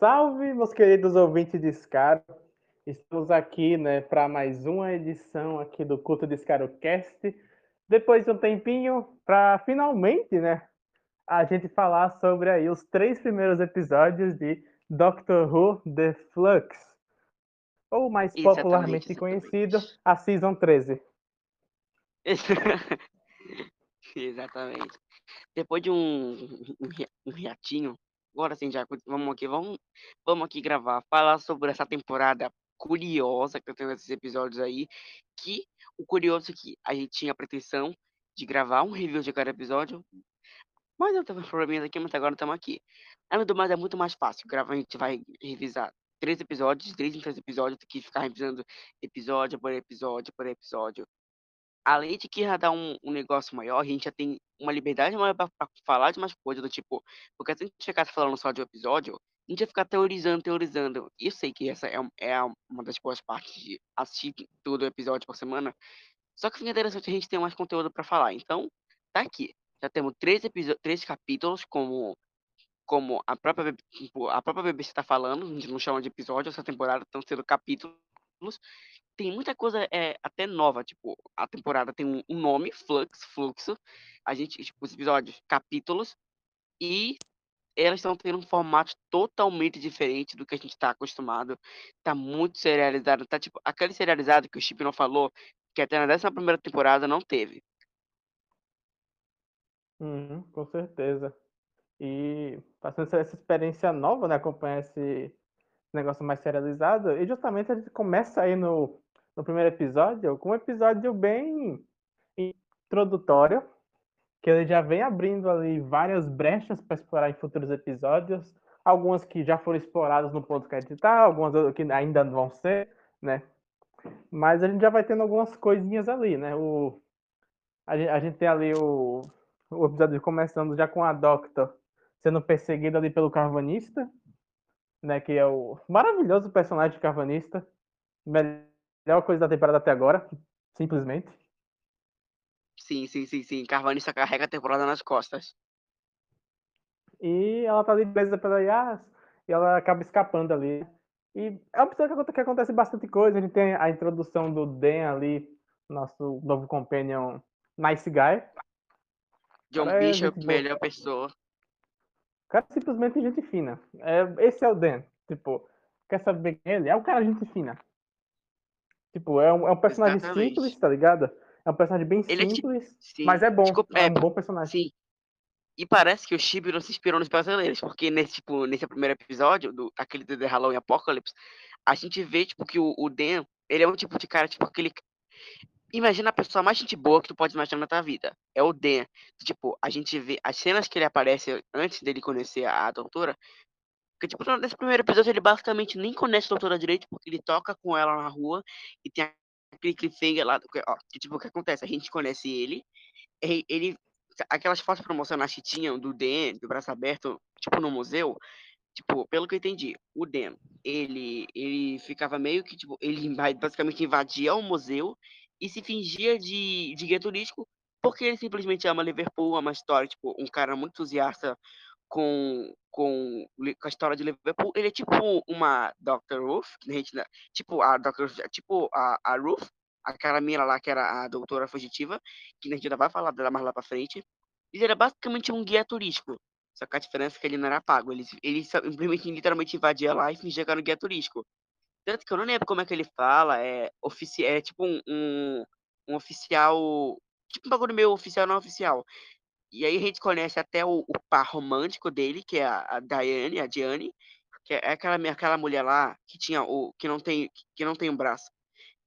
Salve, meus queridos ouvintes de Scaro. Estamos aqui, né, para mais uma edição aqui do Culto de Cast. Depois de um tempinho, para finalmente, né, a gente falar sobre aí os três primeiros episódios de Doctor Who The Flux, ou mais Exatamente, popularmente conhecido, a Season 13. Exatamente. Depois de um, um, um hiatinho, agora sim já vamos aqui, vamos, vamos aqui gravar, falar sobre essa temporada curiosa que eu tenho nesses episódios aí, que o curioso é que a gente tinha a pretensão de gravar um review de cada episódio, mas eu teve uns probleminhas aqui, mas agora estamos aqui. Além do mais, é muito mais fácil, gravar, a gente vai revisar três episódios, três em três episódios, do que ficar revisando episódio por episódio por episódio além de que já dá um, um negócio maior, a gente já tem uma liberdade maior pra falar de umas coisas do tipo, porque se a gente ficasse falando só de um episódio, a gente ia ficar teorizando, teorizando. E eu sei que essa é, é uma das boas partes de assistir todo o episódio por semana, só que fica interessante a gente ter mais conteúdo pra falar. Então, tá aqui. Já temos três, três capítulos, como, como a própria, tipo, a própria BBC tá falando, a gente não chama de episódio, essa temporada estão sendo capítulos tem muita coisa é, até nova, tipo, a temporada tem um, nome, Flux, Fluxo, a gente, tipo, os episódios, capítulos, e elas estão tendo um formato totalmente diferente do que a gente tá acostumado, tá muito serializado, tá tipo, aquele serializado que o Chip não falou, que até na 11 primeira temporada não teve. Uhum, com certeza. E passando essa experiência nova, né, acompanhar esse negócio mais serializado, e justamente a gente começa aí no, no primeiro episódio com um episódio bem introdutório, que ele já vem abrindo ali várias brechas para explorar em futuros episódios, algumas que já foram exploradas no ponto que a gente tá, algumas que ainda vão ser, né? Mas a gente já vai tendo algumas coisinhas ali, né? O, a, gente, a gente tem ali o, o episódio começando já com a Doctor sendo perseguida ali pelo Carvanista, né? Que é o maravilhoso personagem de Carvanista. Melhor coisa da temporada até agora, simplesmente. Sim, sim, sim, sim. Carvanista carrega a temporada nas costas. E ela tá ali presa pela Yas e ela acaba escapando ali. E é um episódio que aconte- que acontece bastante coisa. A gente tem a introdução do Dan ali, nosso novo companion Nice Guy. John Cara, é Bishop, boa. melhor pessoa. O cara é simplesmente gente fina. É, esse é o Dan. Tipo, quer saber quem é ele? É um cara gente fina. Tipo, é um, é um personagem Exatamente. simples, tá ligado? É um personagem bem Ele é tipo- simples, Sim. mas é bom. Desculpa, é é, um bom personagem. Sim. E parece que o Chibi não se inspirou nos brasileiros, porque nesse, tipo, nesse primeiro episódio, do, aquele do The Halloween Apocalypse, a gente vê, tipo, que o, o Dan, ele é um tipo de cara, tipo, aquele... Imagina a pessoa mais gente boa que tu pode imaginar na tua vida. É o Dan. Tipo, a gente vê as cenas que ele aparece antes dele conhecer a, a doutora, porque, tipo, nesse primeiro episódio ele basicamente nem conhece a doutora direito, porque ele toca com ela na rua e tem aquele cliffhanger lá, ó, que tipo, o que acontece? A gente conhece ele, ele aquelas fotos promocionais que tinham do Dan, do braço aberto, tipo no museu, tipo, pelo que eu entendi, o Dan, ele, ele ficava meio que, tipo, ele basicamente invadia o museu e se fingia de, de guia turístico porque ele simplesmente ama Liverpool, ama a história, tipo, um cara muito entusiasta com, com, com a história de Liverpool. Ele é tipo uma Dr. Ruth, a né, tipo a Dr. Ruth, tipo a, a Ruth, aquela mina lá que era a doutora fugitiva, que a gente ainda vai falar dela mais lá pra frente. Ele era basicamente um guia turístico. Só que a diferença é que ele não era pago. Ele, ele simplesmente, literalmente invadia lá e fingia que era um guia turístico. Tanto que eu não lembro como é que ele fala. É, ofici é tipo um, um, um oficial. Tipo um bagulho meio oficial não oficial. E aí a gente conhece até o, o par romântico dele, que é a, a Diane, a Diane, que é aquela, aquela mulher lá que tinha o. que não tem, que não tem um braço.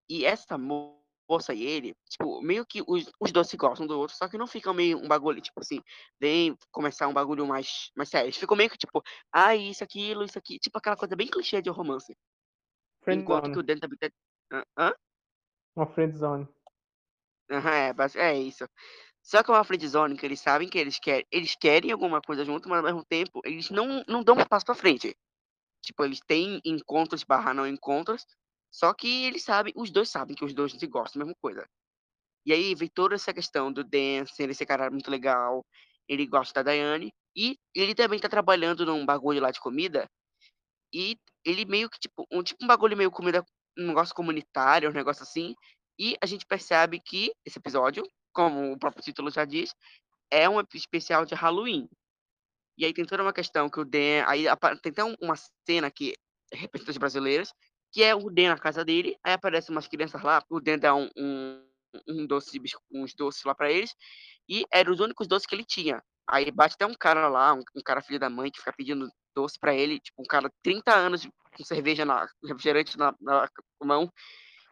E essa mo- moça e ele, tipo, meio que os, os dois se gostam do outro, só que não ficam meio um bagulho, tipo assim, vem começar um bagulho mais, mais sério. Eles ficam meio que, tipo, ah, isso, aquilo, isso aqui, tipo aquela coisa bem clichê de romance. Enquanto que Friendzone. o Dan também tá. Hã? Uma friendzone. Aham, é, basi- é isso. Só que é uma friendzone que eles sabem que eles querem, eles querem alguma coisa junto, mas ao mesmo tempo eles não, não dão um passo pra frente. Tipo, eles têm encontros barra não encontros, só que eles sabem, os dois sabem que os dois se gostam da mesma coisa. E aí vem toda essa questão do Dan ser esse cara muito legal, ele gosta da Daiane, e ele também tá trabalhando num bagulho lá de comida, e ele meio que, tipo, um, tipo um bagulho meio comida, um negócio comunitário, um negócio assim, e a gente percebe que esse episódio, como o próprio título já diz, é um especial de Halloween. E aí tem toda uma questão que o Dan. Aí tem até uma cena que representantes brasileiros, que é o Dan na casa dele, aí aparecem umas crianças lá, o Dan dá um, um, um doce, uns doces lá para eles, e eram os únicos doces que ele tinha. Aí bate até um cara lá, um, um cara filho da mãe, que fica pedindo doce para ele, tipo, um cara de 30 anos com cerveja na refrigerante na, na mão.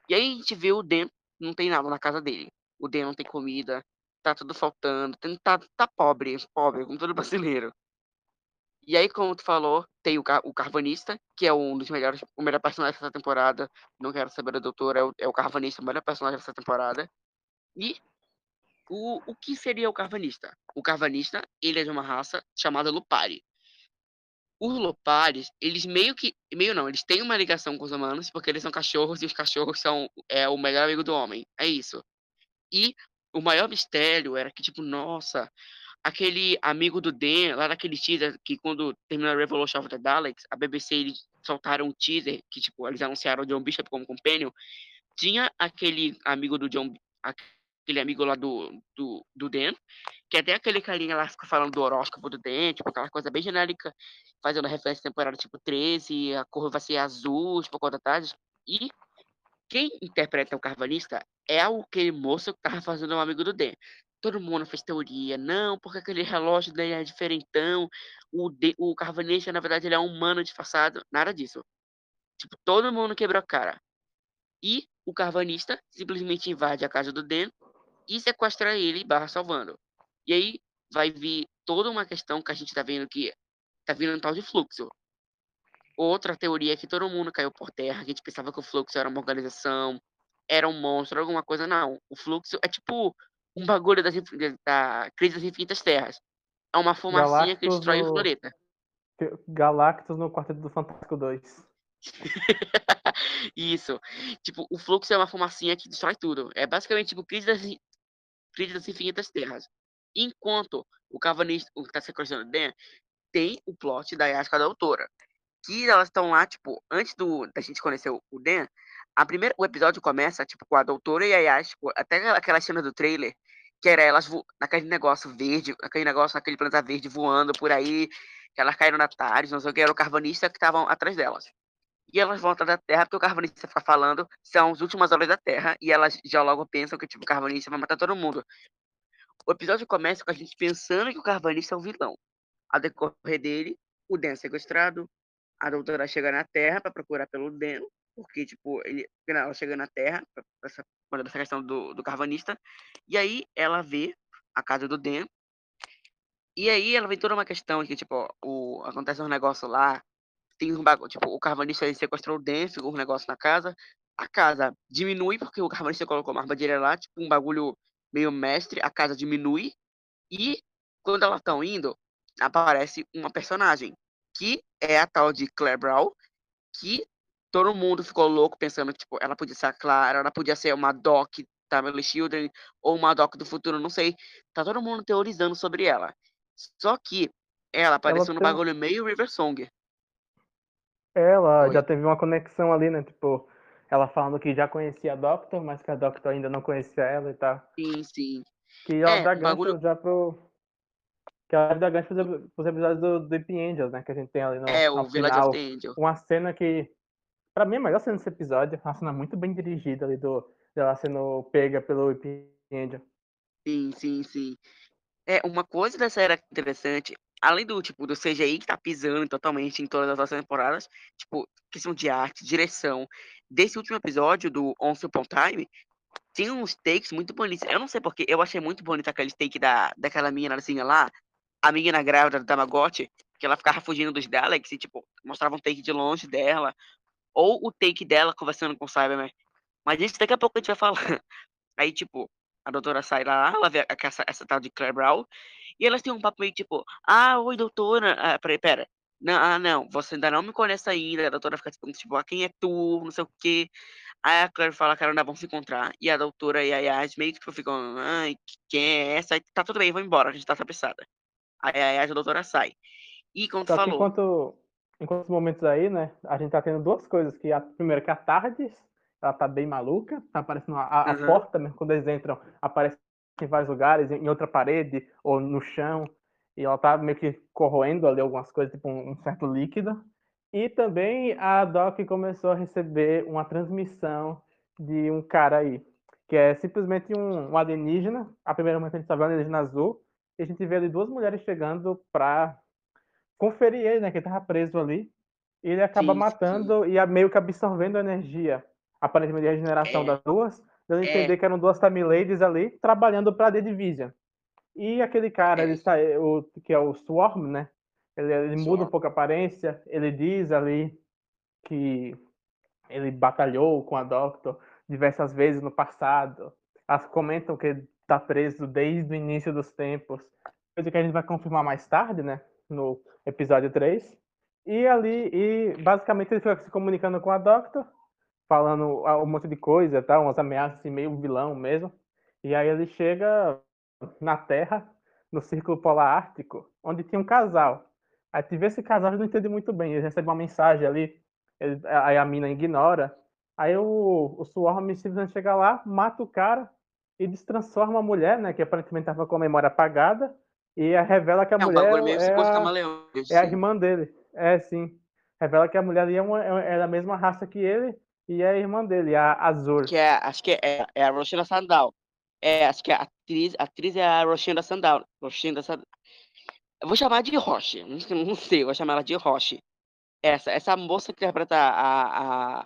E aí a gente vê o Dan, não tem nada na casa dele. O Dan não tem comida, tá tudo faltando, tá, tá pobre, pobre, como todo brasileiro. E aí, como tu falou, tem o, o Carvanista, que é um dos melhores, o melhor personagem dessa temporada. Não quero saber da doutora, é o, é o Carvanista, o melhor personagem dessa temporada. E o, o que seria o Carvanista? O Carvanista, ele é de uma raça chamada Lupari. Os Lupares, eles meio que. Meio não, eles têm uma ligação com os humanos, porque eles são cachorros e os cachorros são é, o melhor amigo do homem. É isso. E o maior mistério era que, tipo, nossa, aquele amigo do Dan, lá naquele teaser, que quando terminou a Revolution of the Daleks, a BBC eles soltaram um teaser, que tipo, eles anunciaram o John Bishop como companion, tinha aquele amigo do John, aquele amigo lá do, do, do Dan, que até aquele carinha lá fica falando do horóscopo do Dan, tipo, aquela coisa bem genérica, fazendo referência à temporada tipo 13, a cor vai ser azul, tipo, da tarde, e quem interpreta o carvanista é aquele moço que tava fazendo um amigo do Dan. Todo mundo fez teoria, não, porque aquele relógio dele é diferentão, o, de, o Carvanista, na verdade, ele é um humano disfarçado, nada disso. Tipo, todo mundo quebrou a cara. E o Carvanista simplesmente invade a casa do Den e sequestra ele barra salvando. E aí vai vir toda uma questão que a gente tá vendo que tá vindo um tal de fluxo. Outra teoria é que todo mundo caiu por terra, a gente pensava que o fluxo era uma organização, era um monstro, alguma coisa, não. O fluxo é tipo um bagulho das, da crise das infinitas terras. É uma fumacinha Galactus que destrói no... o planeta. Galactus no Quarteto do Fantástico 2. Isso. Tipo, o fluxo é uma fumacinha que destrói tudo. É basicamente tipo crise das, crise das infinitas terras. Enquanto o Cavanista, o que está sequestrando o Dan, tem o plot da Yasca da autora. Que elas estão lá, tipo, antes do, da gente conhecer o, o Dan, a primeira, o episódio começa, tipo, com a doutora e a Yas, tipo, até aquela cena do trailer, que era elas vo... naquele negócio verde, aquele negócio naquele planeta verde voando por aí, que elas caíram na tarde, não sei o que, era o carvanista que estavam atrás delas. E elas voltam da Terra, porque o carvanista fica falando, são as últimas horas da Terra, e elas já logo pensam que, tipo, o carvanista vai matar todo mundo. O episódio começa com a gente pensando que o carvanista é o vilão. A decorrer dele, o Dan é sequestrado, a doutora chega na Terra para procurar pelo Dan, porque, tipo, ele, ela chega na Terra, essa, essa questão do, do carvanista, e aí ela vê a casa do Den, e aí ela vê toda uma questão que, tipo, o, acontece um negócio lá, tem um bagulho, tipo, o carvanista sequestrou o Den, ficou um negócio na casa, a casa diminui porque o carvanista colocou uma armadilha lá, tipo, um bagulho meio mestre, a casa diminui, e quando elas estão indo, aparece uma personagem, que é a tal de Claire Brown, que todo mundo ficou louco pensando que tipo, ela podia ser a Clara, ela podia ser uma Doc Tamely Children ou uma Doc do futuro, não sei. Tá todo mundo teorizando sobre ela. Só que ela apareceu ela no tem... bagulho meio River Song. Ela Oi. já teve uma conexão ali, né? Tipo, ela falando que já conhecia a Doctor, mas que a Doctor ainda não conhecia ela e tal. Sim, sim. Que ela é, dá gancho bagulho... já pro. Que ela dá gancho pros, pros episódios do, Ip Angels, né? Que a gente tem ali no. É, o Village final, of the Angel. Uma cena que Pra mim, a melhor cena desse episódio é uma cena muito bem dirigida ali do, dela sendo pega pelo Whip Angel. Sim, sim, sim. É, uma coisa dessa era interessante, além do tipo do CGI que tá pisando totalmente em todas as temporadas, tipo, questão de arte, direção. Desse último episódio do Once Upon Time, tinha uns takes muito bonitos. Eu não sei porque, eu achei muito bonito aquele take da, daquela menina assim lá, a menina grávida do Tamagotchi, que ela ficava fugindo dos Daleks e, tipo, mostrava um take de longe dela, ou o take dela conversando com o Cyberman. Mas isso daqui a pouco a gente vai falar. Aí, tipo, a doutora sai lá, ela vê essa, essa tal de Claire Brown, e elas têm um papo meio tipo, ah, oi, doutora. Ah, peraí, pera. Não, ah, não, você ainda não me conhece ainda. A doutora fica tipo, tipo ah, quem é tu? Não sei o quê. Aí a Claire fala que ainda vão se encontrar. E a doutora e a Yas meio que tipo, ficam, ai, quem é essa? Aí tá tudo bem, vou embora, a gente tá apressada. Aí a Yas a doutora sai. E como Só tu falou. enquanto, enquanto os momentos aí, né, a gente tá tendo duas coisas. Que a primeira que a Tardes, ela tá bem maluca, tá aparecendo a, a Uhum. porta, mesmo quando eles entram, aparece em vários lugares, em outra parede ou no chão. E ela tá meio que corroendo ali algumas coisas, tipo um, um certo líquido. E também a Doc começou a receber uma transmissão de um cara aí, que é simplesmente um, um alienígena. A primeira momento a gente tá vendo um alienígena azul, e a gente vê ali duas mulheres chegando pra conferir ele, né, que ele tava preso ali. E ele acaba Sim, sim. matando e a- meio que absorvendo a energia, aparentemente de regeneração É. das duas, dando a É. entender que eram duas Tamiladies ali, trabalhando pra The Division. E aquele cara, É. ele está, o, que é o Swarm, né? Ele, ele muda Swarm. um pouco a aparência, ele diz ali que ele batalhou com a Doctor diversas vezes no passado. Elas comentam que está preso desde o início dos tempos, coisa que a gente vai confirmar mais tarde, né? No episódio 3. E ali, e basicamente ele fica se comunicando com a Doctor, falando um monte de coisa, tá? umas ameaças assim, meio vilão mesmo. E aí ele chega na Terra, no Círculo Polar Ártico, onde tinha um casal. Aí tu vê esse casal, não entendi muito bem. Ele recebe uma mensagem ali, ele, aí a mina ignora. Aí o, o Swarm simplesmente chega lá, mata o cara e destransforma a mulher, né? Que aparentemente estava com a memória apagada. E revela que a É mulher é, psicose a, é a irmã dele. É, sim. Revela que a mulher ali é, uma, é da mesma raça que ele e é a irmã dele, a Azur. Que é, acho que é, é a Roshina Sandal. É, acho que a atriz, a atriz é a Roshina Sandal. Roshina Sandal. Eu vou chamar de Roche. Não sei, vou chamar ela de Roche. Essa, essa moça que interpreta a, a,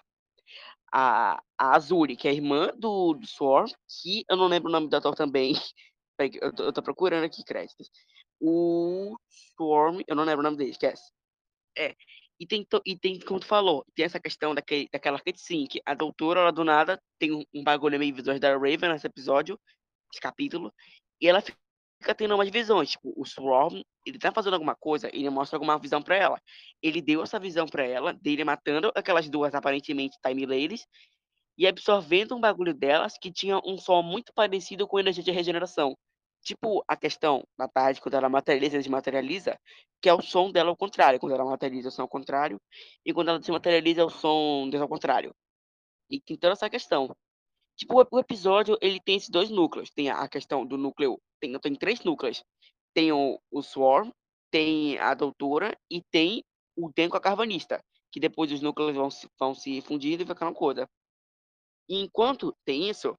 a, a Azuri, que é a irmã do, do Swarm, que eu não lembro o nome do ator também. Eu tô, eu tô procurando aqui créditos. O Swarm, eu não lembro o nome dele, esquece. É. E tem, e tem, como tu falou, tem essa questão daquele, daquela cutscene que a doutora, ela do nada, tem um, um bagulho meio visões da Raven nesse episódio, esse capítulo, e ela fica tendo umas visões, tipo, o Swarm, ele tá fazendo alguma coisa, ele mostra alguma visão pra ela. Ele deu essa visão pra ela, dele matando aquelas duas aparentemente Time Ladies, e absorvendo um bagulho delas que tinha um som muito parecido com energia de regeneração. Tipo a questão da tarde, quando ela materializa desmaterializa, que é o som dela ao contrário. Quando ela materializa, o som ao contrário. E quando ela desmaterializa, o som dela ao contrário. E toda essa questão. Tipo, o- episódio, ele tem esses dois núcleos. Tem a questão do núcleo... Tem, tem três núcleos. Tem o, o Swarm, tem a Doutora e tem o Den com a Carvanista. Que depois os núcleos vão se, vão se fundindo e ficando coisa. E enquanto tem isso,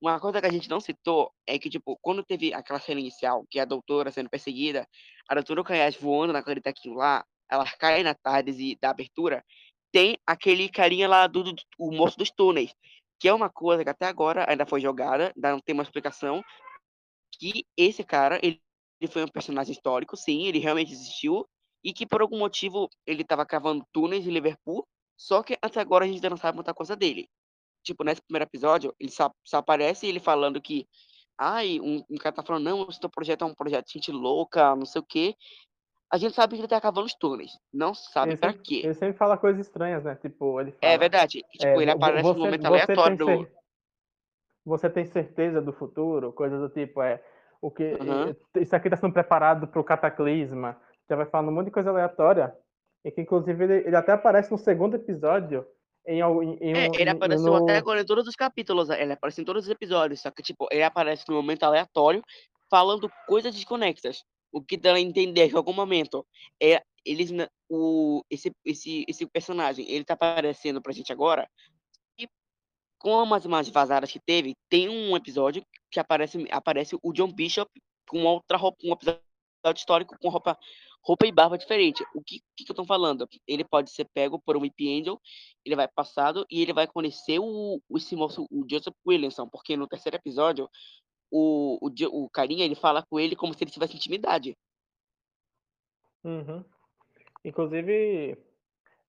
uma coisa que a gente não citou é que, tipo, quando teve aquela cena inicial, que é a doutora sendo perseguida, a doutora Kayas voando na Caritaquinho lá, ela cai na tarde da abertura, tem aquele carinha lá do, do o moço dos túneis, que é uma coisa que até agora ainda foi jogada, ainda não tem uma explicação, que esse cara, ele, ele foi um personagem histórico, sim, ele realmente existiu, e que por algum motivo ele estava cavando túneis em Liverpool, só que até agora a gente ainda não sabe muita coisa dele tipo, nesse primeiro episódio, ele só, só aparece ele falando que. Ai, um, um cara tá falando, não, esse teu projeto é um projeto de gente louca, não sei o quê. A gente sabe que ele tá cavando os túneis. Não sabe Ele pra sempre, quê. ele sempre fala coisas estranhas, né? Tipo, ele fala. É verdade. Tipo, é, ele aparece você, num momento aleatório do. cer- você tem certeza do futuro? Coisas do tipo, é. O que, eh, Isso aqui tá sendo preparado pro cataclisma. Já vai falando um monte de coisa aleatória. E que, inclusive, ele, ele até aparece no segundo episódio. Em, em, em É, ele apareceu no- até agora em todos os capítulos. Ele aparece em todos os episódios. Só que, tipo, ele aparece num momento aleatório, falando coisas desconexas. O que dá a entender que em algum momento é eles o esse esse esse personagem, ele tá aparecendo pra gente agora e com umas imagens vazadas que teve, tem um episódio que aparece aparece o John Bishop com outra roupa, um episódio histórico com roupa roupa e barba diferente. O que que, que eu tô falando? Ele pode ser pego por um Whip Angel, ele vai passado e ele vai conhecer o, o esse moço, o Joseph Williamson, porque no terceiro episódio o, o, o carinha ele fala com ele como se ele tivesse intimidade. Uhum. Inclusive,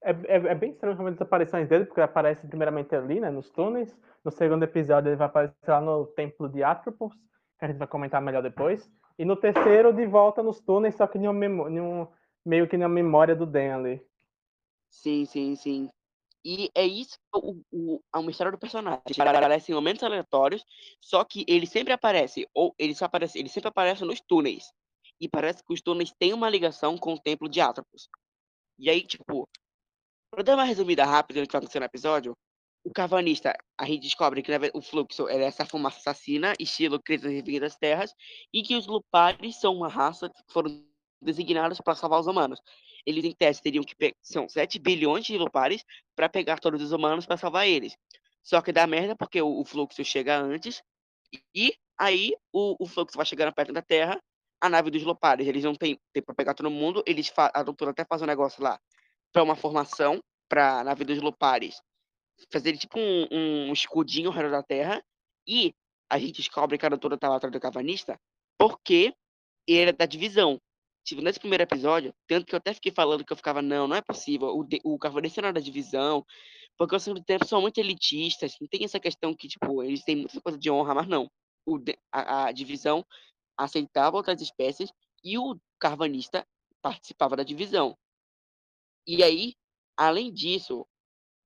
é, é, é bem estranho realmente as aparições dele, porque ele aparece primeiramente ali, né, nos túneis. No segundo episódio, ele vai aparecer lá no Templo de Atropos, que a gente vai comentar melhor depois. E no terceiro, de volta nos túneis, só que em um, meio que na memória do Dan ali. Sim, sim, sim. E é isso o, o, a mistério do personagem. Ele aparece em momentos aleatórios, só que ele sempre aparece, ou ele só aparece, ele sempre aparece nos túneis. E parece que os túneis têm uma ligação com o templo de Atropos. E aí, tipo, pra dar uma resumida rápida do que vai acontecer no episódio, o Cavanista, a gente descobre que o fluxo é essa fumaça assassina, estilo Crise das das Terras, e que os Lupares são uma raça que foram designados para salvar os humanos. Eles, em teste, teriam que pegar. São 7 bilhões de Lupares para pegar todos os humanos para salvar eles. Só que dá merda porque o, o fluxo chega antes, e aí o, o fluxo vai chegando perto da Terra, a nave dos Lupares, eles não têm tempo para pegar todo mundo, eles a doutora até faz um negócio lá para uma formação para a nave dos Lupares fazer tipo um, um escudinho ao redor da Terra e a gente descobre que a doutora estava atrás do Cavanista porque ele era da divisão. Tipo, nesse primeiro episódio, tanto que eu até fiquei falando que eu ficava, não, não é possível, o, o Cavanista não é da divisão, porque ao mesmo tempo são muito elitistas, não tem essa questão que, tipo, eles têm muita coisa de honra, mas não. O, a, a divisão aceitava outras espécies e o carvanista participava da divisão. E aí, além disso,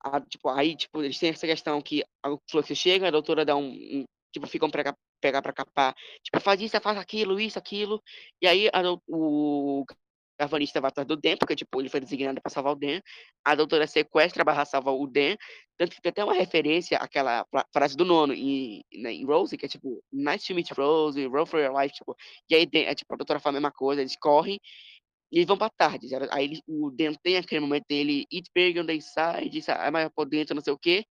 a, tipo, aí, tipo, eles têm essa questão que o fluxo chega, a doutora dá um, um tipo, ficam pra pegar para capar, tipo, faz isso, faz aquilo, isso, aquilo, e aí a, o carvanista vai atrás do Den, porque, tipo, ele foi designado para salvar o Den, a doutora sequestra barra salva o Den, tanto que tem até uma referência àquela frase do nono em, né, em Rose, que é, tipo, nice to meet Rose, roll for your life, tipo, e aí, é, tipo, a doutora fala a mesma coisa, eles correm, e eles vão pra tarde. Aí o Dan tem aquele momento dele, eat burger on the side, sai mais por dentro, não sei o quê.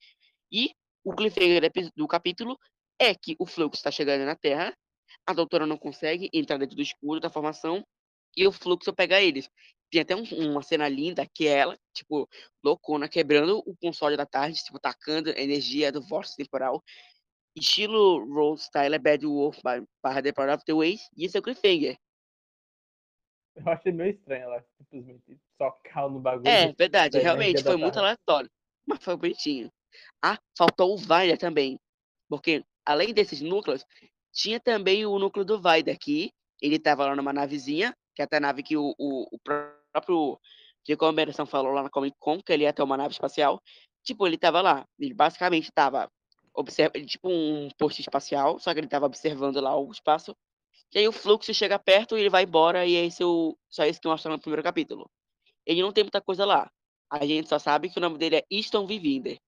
E o cliffhanger do capítulo é que o fluxo está chegando na Terra, a doutora não consegue entrar dentro do escuro da formação, e o fluxo pega eles. Tem até um, uma cena linda que é ela, tipo, loucona, quebrando o console da tarde, tipo, tacando energia do vórtice temporal. Estilo Rose Style Bad Wolf barra The Power of the Ways, e esse é o cliffhanger. Eu achei meio estranho ela simplesmente socar no bagulho. É, verdade, realmente, foi muito aleatório. Mas foi bonitinho. Ah, faltou o Vaida também. Porque, além desses núcleos, tinha também o núcleo do Vaida aqui. Ele tava lá numa navezinha, que é até a nave que o, o, o próprio Diego Emerson falou lá na Comic Con, que ele ia ter uma nave espacial. Tipo, ele tava lá. Ele basicamente tava observa, tipo um posto espacial, só que ele tava observando lá o espaço e aí o fluxo chega perto e ele vai embora, e esse é o, só isso que mostra no primeiro capítulo. Ele não tem muita coisa lá. A gente só sabe que o nome dele é Easton Vivinder.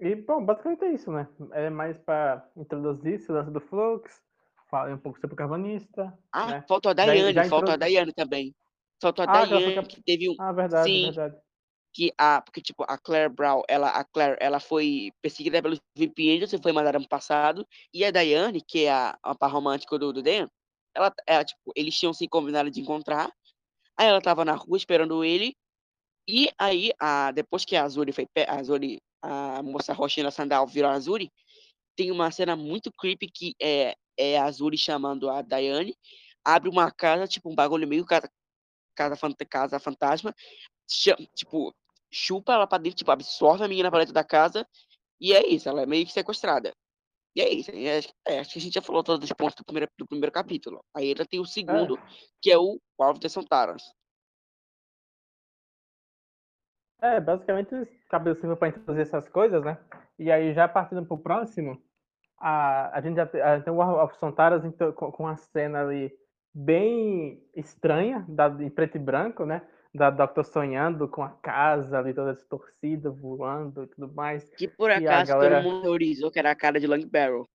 E, bom, basicamente é isso, né? É mais para introduzir esse lance do Flux, falar um pouco sobre o Carvanista. Ah, né? faltou a Daiane, faltou introduz... a Daiane também. Faltou a ah, Daiane, que... que teve um. Ah, verdade, Sim, verdade que a porque tipo a Claire Brown ela a Claire ela foi perseguida pelos VP Angels e foi mandada no passado e a Diane que é a, a par romântica do, do Dan ela, ela tipo eles tinham se combinado de encontrar aí ela tava na rua esperando ele e aí a depois que a Azuri foi a Azuri a moça roxinha Sandal virou a Azuri tem uma cena muito creepy que é é a Azuri chamando a Diane abre uma casa tipo um bagulho meio casa casa, casa fantasma tipo chupa ela pra dentro, tipo, absorve a menina pra dentro da casa, e é isso, ela é meio que sequestrada. E é isso, é, é, acho que a gente já falou todos os pontos do primeiro, do primeiro capítulo. Aí ainda tem o segundo, é. que é o War of the Sontarans. É, basicamente cabelo civil para introduzir essas coisas, né? E aí já partindo pro próximo, a, a gente já tem, a, tem o War of Sontarans então, com, com uma cena ali bem estranha, da, em preto e branco, né? Da Doctor sonhando com a casa ali toda distorcida, voando e tudo mais. Que por acaso galera... todo mundo teorizou que era a cara de Long Barrel.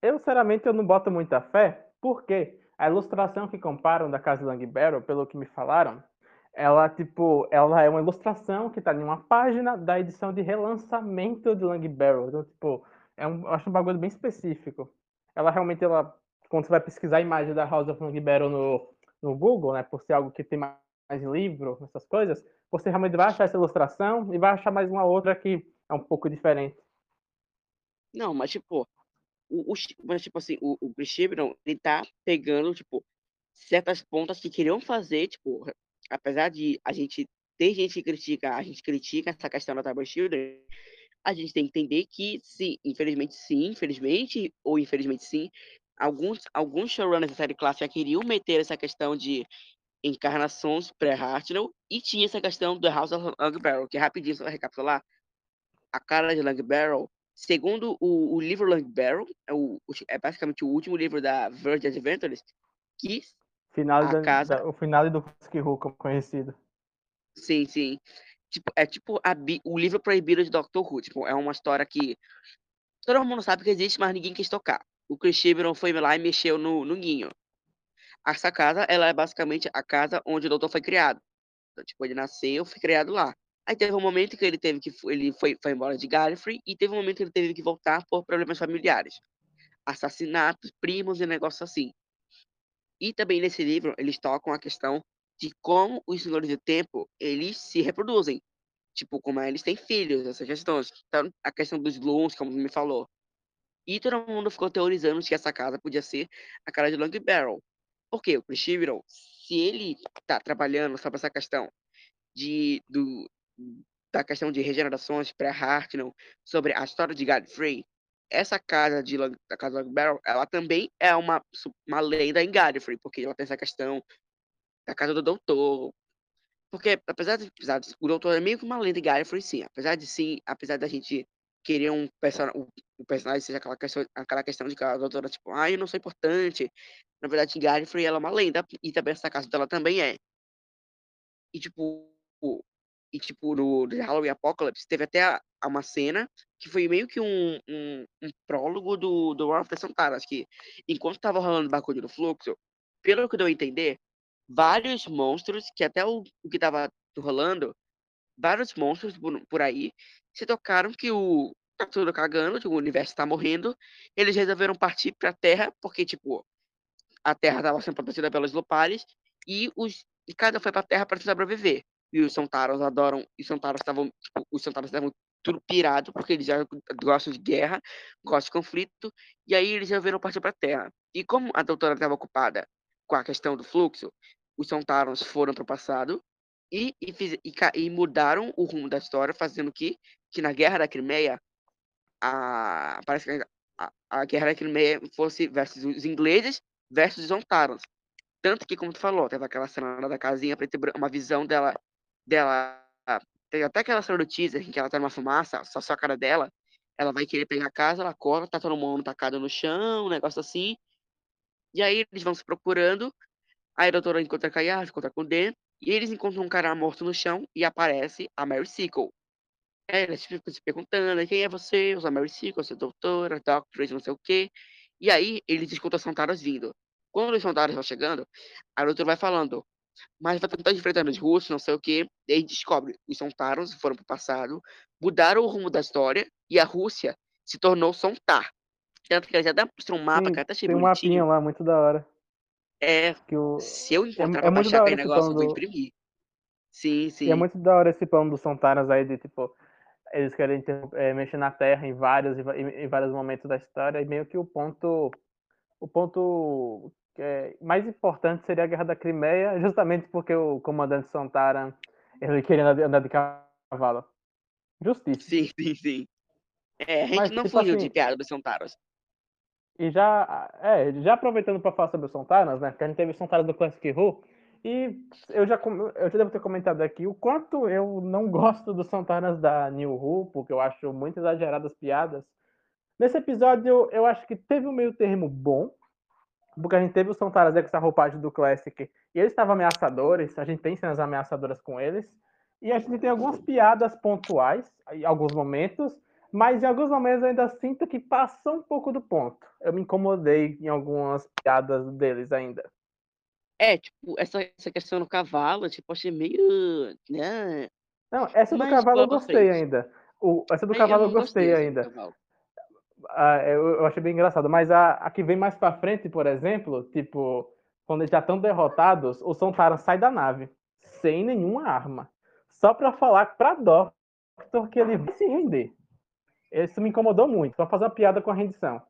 Eu, sinceramente, eu não boto muita fé, porque a ilustração que comparam da casa de Long Barrel, pelo que me falaram, ela, tipo, ela é uma ilustração que tá em uma página da edição de relançamento de Long Barrel. Então, tipo, é um, eu acho um bagulho bem específico. Ela realmente, ela, quando você vai pesquisar a imagem da House of Long Barrel no, no Google, né, por ser algo que tem mais mais livro, essas coisas, você realmente vai achar essa ilustração e vai achar mais uma outra que é um pouco diferente. Não, mas tipo, o, o mas, tipo assim, o, o Chris ele tá pegando, tipo, certas pontas que queriam fazer, tipo, apesar de a gente ter gente que critica, a gente critica essa questão da Tabor Children, a gente tem que entender que, sim, infelizmente sim, infelizmente, ou infelizmente sim, alguns, alguns showrunners da série clássica queriam meter essa questão de encarnações pré-Hartnell e tinha essa questão do House of Long Barrel, que rapidinho, só recapitular, a cara de Long Barrel, segundo o, o livro Long Barrel, é, o, é basicamente o último livro da Verge Adventures, que final a da, casa... da, o final do Husky como conhecido. Sim, sim. Tipo, é tipo a, o livro proibido de Doctor Who. Tipo, é uma história que todo mundo sabe que existe, mas ninguém quis tocar. O Chris Chibnall foi lá e mexeu no, no guinho. Essa casa, ela é basicamente a casa onde o doutor foi criado. Então, tipo, ele nasceu, foi criado lá. Aí teve um momento que ele teve que ele foi, foi embora de Gallifrey e teve um momento que ele teve que voltar por problemas familiares, assassinatos, primos e negócios assim. E também nesse livro eles tocam a questão de como os senhores do tempo eles se reproduzem, tipo como eles têm filhos, essas questões. Então, a questão dos Loons, como me falou. E todo mundo ficou teorizando que essa casa podia ser a casa de Long Barrel. Por quê? O Chris Chibnall, se ele está trabalhando sobre essa questão de, do, da questão de regenerações pré-Hartnell, sobre a história de Gallifrey, essa casa de casa Long Barrel, ela também é uma, uma lenda em Gallifrey, porque ela tem essa questão da casa do doutor. Porque, apesar de, apesar de o doutor é meio que uma lenda em Gallifrey, sim. Apesar de sim, apesar da gente querer um personagem, o personagem seja aquela questão, aquela questão de que a doutora, tipo, ah, eu não sou importante. Na verdade, Gallifrey, ela é uma lenda, e também essa casa dela também é. E, tipo, e, tipo, no Halloween Apocalypse, teve até uma cena que foi meio que um, um, um prólogo do, do War of the Santaras, que enquanto tava rolando o bagulho do fluxo, pelo que deu a entender, vários monstros, que até o, o que tava rolando, vários monstros por, por aí, se tocaram que o tá tudo cagando, o universo tá morrendo, eles resolveram partir pra Terra, porque, tipo, a Terra tava sendo protegida pelos Lupares, e os e cada foi pra Terra para sobreviver. E os Santaros adoram, e os Santaros estavam, tipo, os Santaros estavam tudo pirado, porque eles já gostam de guerra, gostam de conflito, e aí eles resolveram partir pra Terra. E como a doutora estava ocupada com a questão do fluxo, os Santarons foram para o passado e, e, fiz, e, e, mudaram o rumo da história, fazendo que, que na Guerra da Crimeia, a, parece que a, a Guerra da Crimeia fosse versus os ingleses versus os Santarons. Tanto que, como tu falou, teve aquela cena da casinha preta uma visão dela, dela tem até aquela cena do teaser em que ela tá numa fumaça, só só a cara dela, ela vai querer pegar a casa, ela corre, tá todo mundo tacado no chão, um negócio assim. E aí eles vão se procurando, aí a doutora encontra a Kayar, encontra com o Dan, e eles encontram um cara morto no chão e aparece a Mary Sickle. Aí eles se perguntando, quem é você? Eu sou a Mary Sickle, eu sou doutora, doctor, não sei o quê. E aí eles escutam as Santaras vindo. Quando os Santaras estão chegando, a doutora vai falando, mas vai tentar enfrentar os russos, não sei o quê. E aí descobre, os Santaros foram para o passado, mudaram o rumo da história, e a Rússia se tornou Sontar. Tanto que eles já mostrou um mapa, Sim, cara, tá cheio tem um mapinha lá, muito da hora. É, Que o... se eu encontrar é pra muito baixar esse negócio, eu vou imprimir. Sim, E é sim. muito da hora esse plano dos Sontaras aí de, tipo, eles querem é, mexer na Terra em vários, em, vários momentos da história, e meio que o ponto, o ponto é mais importante seria a Guerra da Crimeia, justamente porque o comandante Sontara, ele queria andar de, cavalo. Justiça. Sim, sim, sim. É, a gente Mas, não tipo fugiu assim, de piada dos Santaros. E já, é, já aproveitando para falar sobre os Sontaras, né? Porque a gente teve os Sontaras do Classic Who, e eu já, eu já devo ter comentado aqui o quanto eu não gosto dos Sontaras da New Who, porque eu acho muito exageradas as piadas. Nesse episódio, eu acho que teve um meio termo bom, porque a gente teve os Sontaras com essa roupagem do Classic, e eles estavam ameaçadores, a gente tem cenas ameaçadoras com eles, e a gente tem algumas piadas pontuais, em alguns momentos, mas em alguns momentos eu ainda sinto que passou um pouco do ponto. Eu me incomodei em algumas piadas deles ainda. É, tipo, essa, essa questão do cavalo, tipo, achei meio. Né? Não, essa do Mas cavalo eu gostei ainda. O, essa do É, cavalo eu não gostei gostei ainda. Ah, eu, eu achei bem engraçado. Mas a, a que vem mais pra frente, por exemplo, tipo, quando eles já estão derrotados, o Sontara sai da nave, sem nenhuma arma. Só pra falar pra Doctor que ele vai se render. Isso me incomodou muito, só fazer uma piada com a rendição.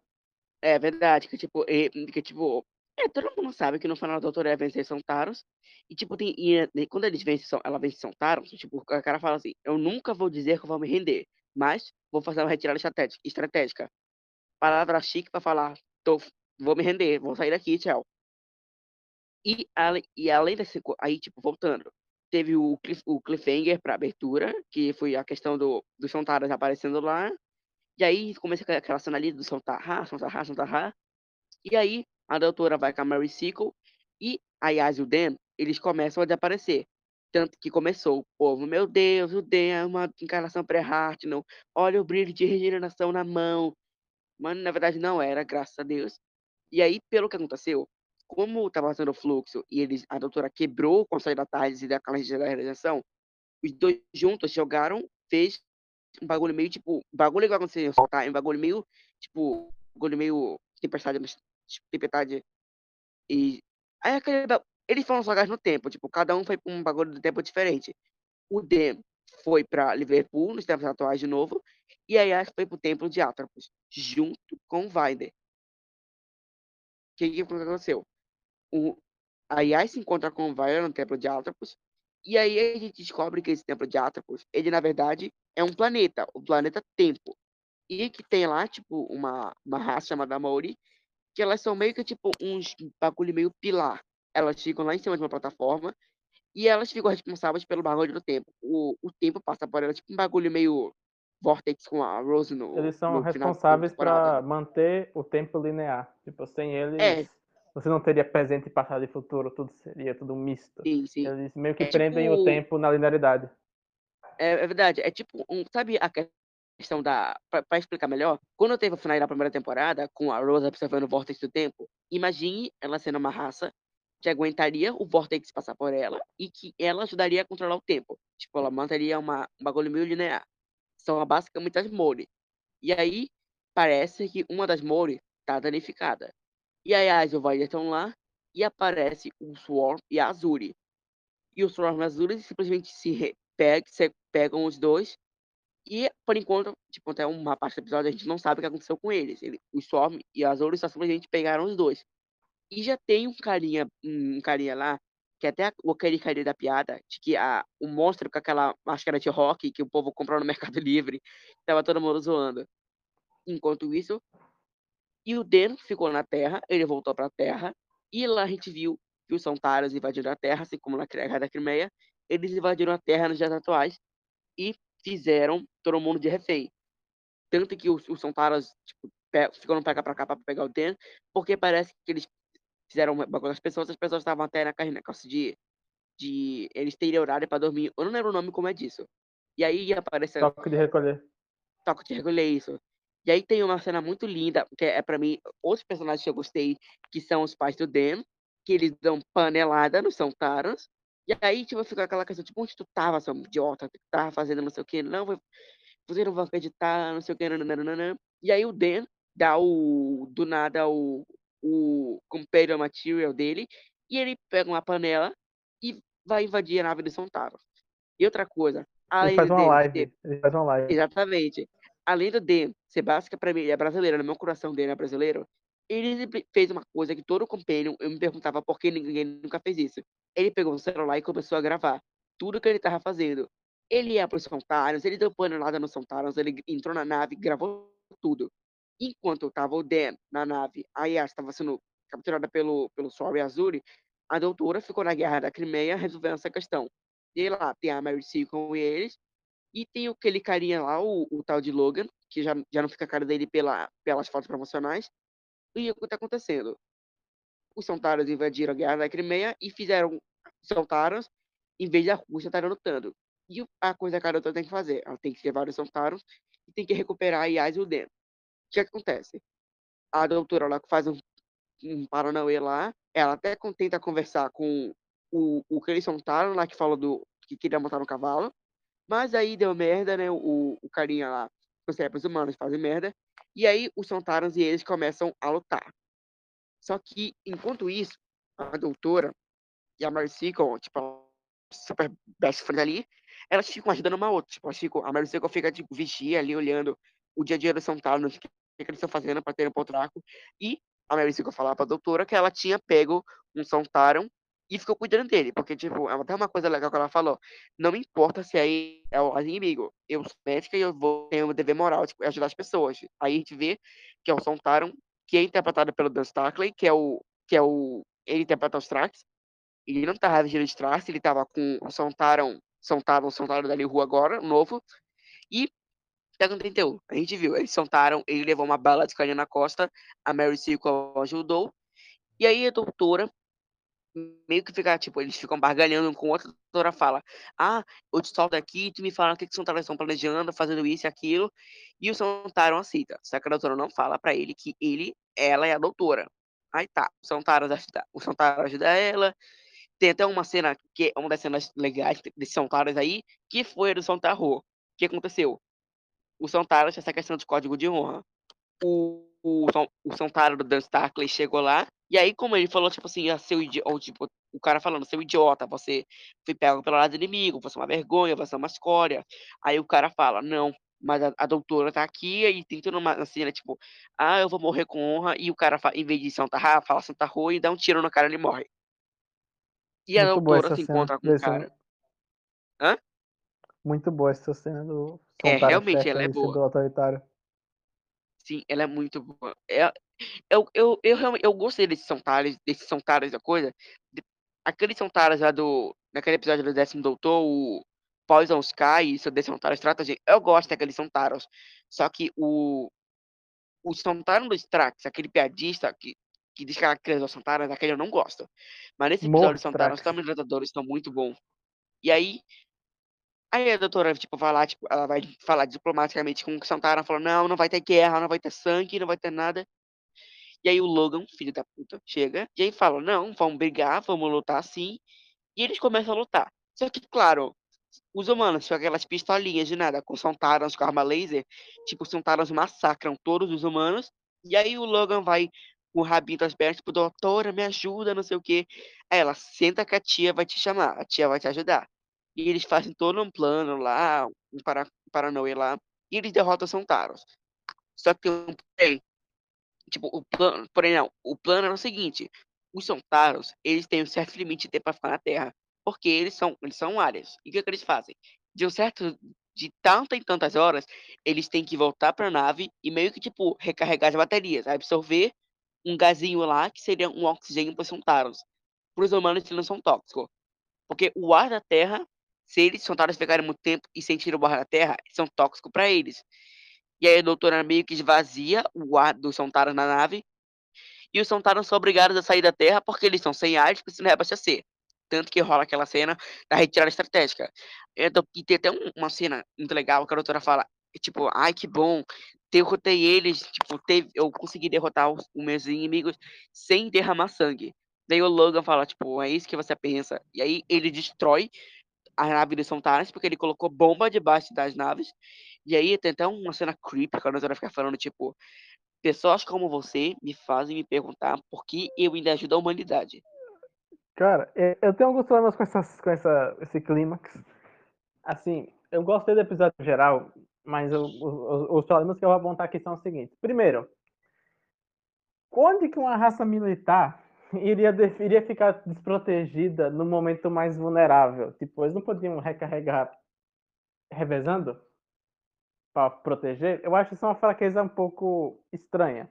É verdade, que tipo, que tipo, é, todo mundo sabe que no final a doutora é vencer São Taros. E tipo, tem, e, e quando eles vencem, São- ela vence São Taros, tipo, o cara fala assim, eu nunca vou dizer que eu vou me render, mas vou fazer uma retirada estratégica. Palavra chique pra falar, tô, vou me render, vou sair daqui, tchau. E, e além desse. Aí, tipo, voltando. Teve o, cliff, o cliffhanger pra abertura, que foi a questão do, do Sontaras aparecendo lá. E aí começa aquela cena ali do Sontarra, Sontarra, Sontarra. E aí a doutora vai com a Mary Sickle e a Yaz e o Dan, eles começam a desaparecer. Tanto que começou o povo, meu Deus, o Dan é uma encarnação pré-Hartnell, olha o brilho de regeneração na mão. Mas na verdade não era, graças a Deus. E aí, pelo que aconteceu, como estava fazendo o fluxo e eles, a doutora quebrou o Conselho da Tarde e daquela regeneração, os dois juntos jogaram, fez um bagulho meio tipo. Bagulho igual quando você soltar, um bagulho meio. Tipo. Bagulho meio. Tempestade. Tipo, tempestade. E. Aí aquele. Eles foram jogados no tempo, tipo, cada um foi pra um bagulho do tempo diferente. O Dem foi pra Liverpool, nos tempos atuais de novo, e a Yas foi pro templo de Atropos, junto com o Vider. O que, que aconteceu? O, a se encontra com o Vider no templo de Atropos, e aí a gente descobre que esse templo de Atropos, ele na verdade é um planeta, o planeta Tempo. E que tem lá, tipo, uma, uma raça chamada Maori, que elas são meio que, tipo, uns bagulho meio pilar. Elas ficam lá em cima de uma plataforma e elas ficam responsáveis pelo bagulho do tempo. O, o tempo passa por elas, tipo, um bagulho meio Vortex com a Rose no. Eles são no responsáveis para manter o tempo linear. Tipo, sem eles. É. Você não teria presente, passado e futuro, tudo seria tudo misto. Sim, sim. Eles meio que é prendem tipo... o tempo na linearidade. É, é verdade. É tipo um. Sabe a questão da. Para explicar melhor, quando teve o final da primeira temporada, com a Rose observando o Vortex do tempo, imagine ela sendo uma raça que aguentaria o Vortex passar por ela e que ela ajudaria a controlar o tempo. Tipo, ela manteria uma, um bagulho meio linear. São basicamente as Mori. E aí, parece que uma das Mori tá danificada. E aí a Azul vai estão lá e aparece o Swarm e a Azuri. E o Swarm e a Azuri simplesmente se pegam os dois. E, por enquanto, tipo, até uma parte do episódio, a gente não sabe o que aconteceu com eles. Ele, o Storm e a Azuri só simplesmente pegaram os dois. E já tem um carinha, um carinha lá, que até aquele carinha da piada, de que a, o monstro com aquela máscara de rock que o povo comprou no Mercado Livre, tava todo mundo zoando. Enquanto isso, e o Den ficou na Terra, ele voltou pra Terra, e lá a gente viu que os Sontaras invadiram a Terra, assim como na Guerra da Crimeia, eles invadiram a Terra nos dias atuais e fizeram todo mundo de refém. Tanto que os, os Sontaras tipo, ficam no pega pra cá pra pegar o Den, porque parece que eles fizeram uma bagulho as pessoas, as pessoas estavam até na carne negócio de, de eles terem horário para dormir. Eu não lembro o nome como é disso. E aí aparece. Toque de recolher. Toque de recolher, isso. E aí tem uma cena muito linda, que é para mim, outros personagens que eu gostei, que são os pais do Dan, que eles dão panelada no São Taras. E aí, tipo, fica aquela questão, tipo, onde tu tava, seu idiota? Tu tava fazendo não sei o que, não, você não vai acreditar, não sei o que, nananana. E aí o Dan dá o, do nada, o, o companion material dele, e ele pega uma panela e vai invadir a nave de São. E outra coisa, ele faz uma live. Ele faz uma live. Exatamente. Além do Dan ser básica para mim, ele é brasileiro, no meu coração dele é brasileiro, ele fez uma coisa que todo companion, eu me perguntava por que ninguém nunca fez isso. Ele pegou o celular e começou a gravar tudo que ele estava fazendo. Ele ia para os Sontaros, ele deu panelada nos Sontaros, ele entrou na nave, gravou tudo. Enquanto estava o Dan na nave, a Yas estava sendo capturada pelo, pelo Sol e Azuri, a doutora ficou na guerra da Crimeia resolvendo essa questão. E lá tem a Mary C com eles, e tem aquele carinha lá, o, o tal de Logan, que já, já não fica a cara dele pela, pelas fotos promocionais. E o que está acontecendo? Os Sontaras invadiram a guerra da Crimeia e fizeram Sontaras em vez da Rússia estar lutando. E a coisa que a doutora tem que fazer? Ela tem que levar os Sontaros e tem que recuperar a Yas e o Den o que acontece? A doutora lá que faz um, um Paranauê lá, ela até tenta conversar com o, o eles soltaram lá, que fala do que queria montar no cavalo, mas aí deu merda, né? O, o carinha lá, os os humanos fazem merda, e aí os Sontarans e eles começam a lutar. Só que, enquanto isso, a doutora e a Marcy, com, tipo, super best friend ali, elas ficam ajudando uma outra. Tipo, ficam, a Marcy fica, tipo, vigia ali, olhando o dia a dia do São Carlos, o que, que eles estão fazendo para ter um ponto. E a Mary Sue falava para a doutora que ela tinha pego um São Taron e ficou cuidando dele, porque, tipo, é até uma coisa legal que ela falou, não importa se aí é o inimigo, eu sou médica e eu vou ter um dever moral, tipo, ajudar as pessoas. Aí a gente vê que é o São Taron, que é interpretado pelo Dan Starkley, que é o que é o ele interpreta os Strax. Ele não tava vestido de Strax, ele tava com o Sontaran, Sontaran, Sontaran da Liu agora, novo. E Tekken 31, a gente viu, eles soltaram, ele levou uma bala de canha na costa, a Mary Sequel ajudou, e aí a doutora meio que fica, tipo, eles ficam barganhando com outra doutora fala, ah, eu te solto aqui, tu me fala o que que Sontaro estão planejando, fazendo isso e aquilo, e o Sontaro aceita, só que a doutora não fala para ele que ele, ela é a doutora. Aí tá, o Sontaro ajuda, o Sontaro ajuda ela, tem até uma cena, que é uma das cenas legais desses Sontaros aí, que foi a do Sontaro. O que aconteceu? O Sontaro tinha essa questão de código de honra. O, o, o Sontaro do Dan Starkley chegou lá, e aí, como ele falou, tipo assim, ah, seu idiota, ou, tipo, o cara falando, seu idiota, você foi pego pelo lado inimigo, você é uma vergonha, você é uma escória. Aí o cara fala, não, mas a, a doutora tá aqui e tem toda uma cena, tipo, ah, eu vou morrer com honra, e o cara, em vez de Santa Ra, fala Santa Rua e dá um tiro no cara e ele morre. E a Muito doutora se cena. encontra com o cara. Hã? Muito boa essa cena do É, realmente, ela é boa. sendo autoritário. Sim, ela é muito boa. É, eu, eu, eu, realmente eu gostei desses Sontares, desses Sontares da coisa. De- aqueles Sontares lá do. Naquele episódio do décimo doutor, o Poison Sky, isso desse Sontaros Strategy, eu gosto daqueles Sontaros. Só que o. O Sontaro do Strax, aquele piadista que, que diz que ela criou os Sontaros, aquele eu não gosto. Mas nesse episódio, os Sontaros Morstrax. também tratadores estão muito bons. E aí. Aí a doutora, tipo, vai lá, tipo, ela vai falar diplomaticamente com o Santana, falando, não, não vai ter guerra, não vai ter sangue, não vai ter nada. E aí o Logan, filho da puta, chega e aí fala, não, vamos brigar, vamos lutar assim. E eles começam a lutar. Só que, claro, os humanos com aquelas pistolinhas de nada, com Sontarans com arma laser, tipo, os Sontarans massacram todos os humanos. E aí o Logan vai com o rabinho das pernas, tipo, doutora, me ajuda, não sei o quê. Aí ela, senta que a tia vai te chamar, a tia vai te ajudar. E eles fazem todo um plano lá, um para, Paranauê lá, e eles derrotam os Sontaros. Só que tem um porém. Tipo, o plano, porém não, o plano era o seguinte, os Sontaros, eles têm um certo limite de tempo para ficar na Terra, porque eles são, eles são áreas. E o que, que eles fazem? De um certo, de tanta em tantas horas, eles têm que voltar para a nave e meio que, tipo, recarregar as baterias, absorver um gazinho lá, que seria um oxigênio para os Sontaros. Para os humanos, eles não são tóxicos. Porque o ar da Terra, se eles Sontaros ficarem muito tempo e sentirem o ar da Terra, são tóxicos para eles. E aí a doutora meio que esvazia o ar dos Sontaros na nave. E os Sontaros são obrigados a sair da Terra porque eles estão sem ar e precisam reabastecer. Tanto que rola aquela cena da retirada estratégica. Então, E tem até um- uma cena muito legal que a doutora fala, tipo, ai que bom, derrotei eles, tipo, teve, eu consegui derrotar os, os meus inimigos sem derramar sangue. Daí o Logan fala, tipo, é isso que você pensa. E aí ele destrói a nave dos Sontaros porque ele colocou bomba debaixo das naves. E aí tem até uma cena creepy que a doutora fica falando, tipo, pessoas como você me fazem me perguntar por que eu ainda ajudo a humanidade. Cara, é- eu tenho alguns problemas com, essas, com essa, esse clímax. Assim, eu gostei do episódio geral, mas eu- os, os problemas que eu vou apontar aqui são os seguintes. Primeiro, onde que uma raça militar iria, iria ficar desprotegida no momento mais vulnerável? Tipo, eles não podiam recarregar revezando para proteger? Eu acho isso uma fraqueza um pouco estranha.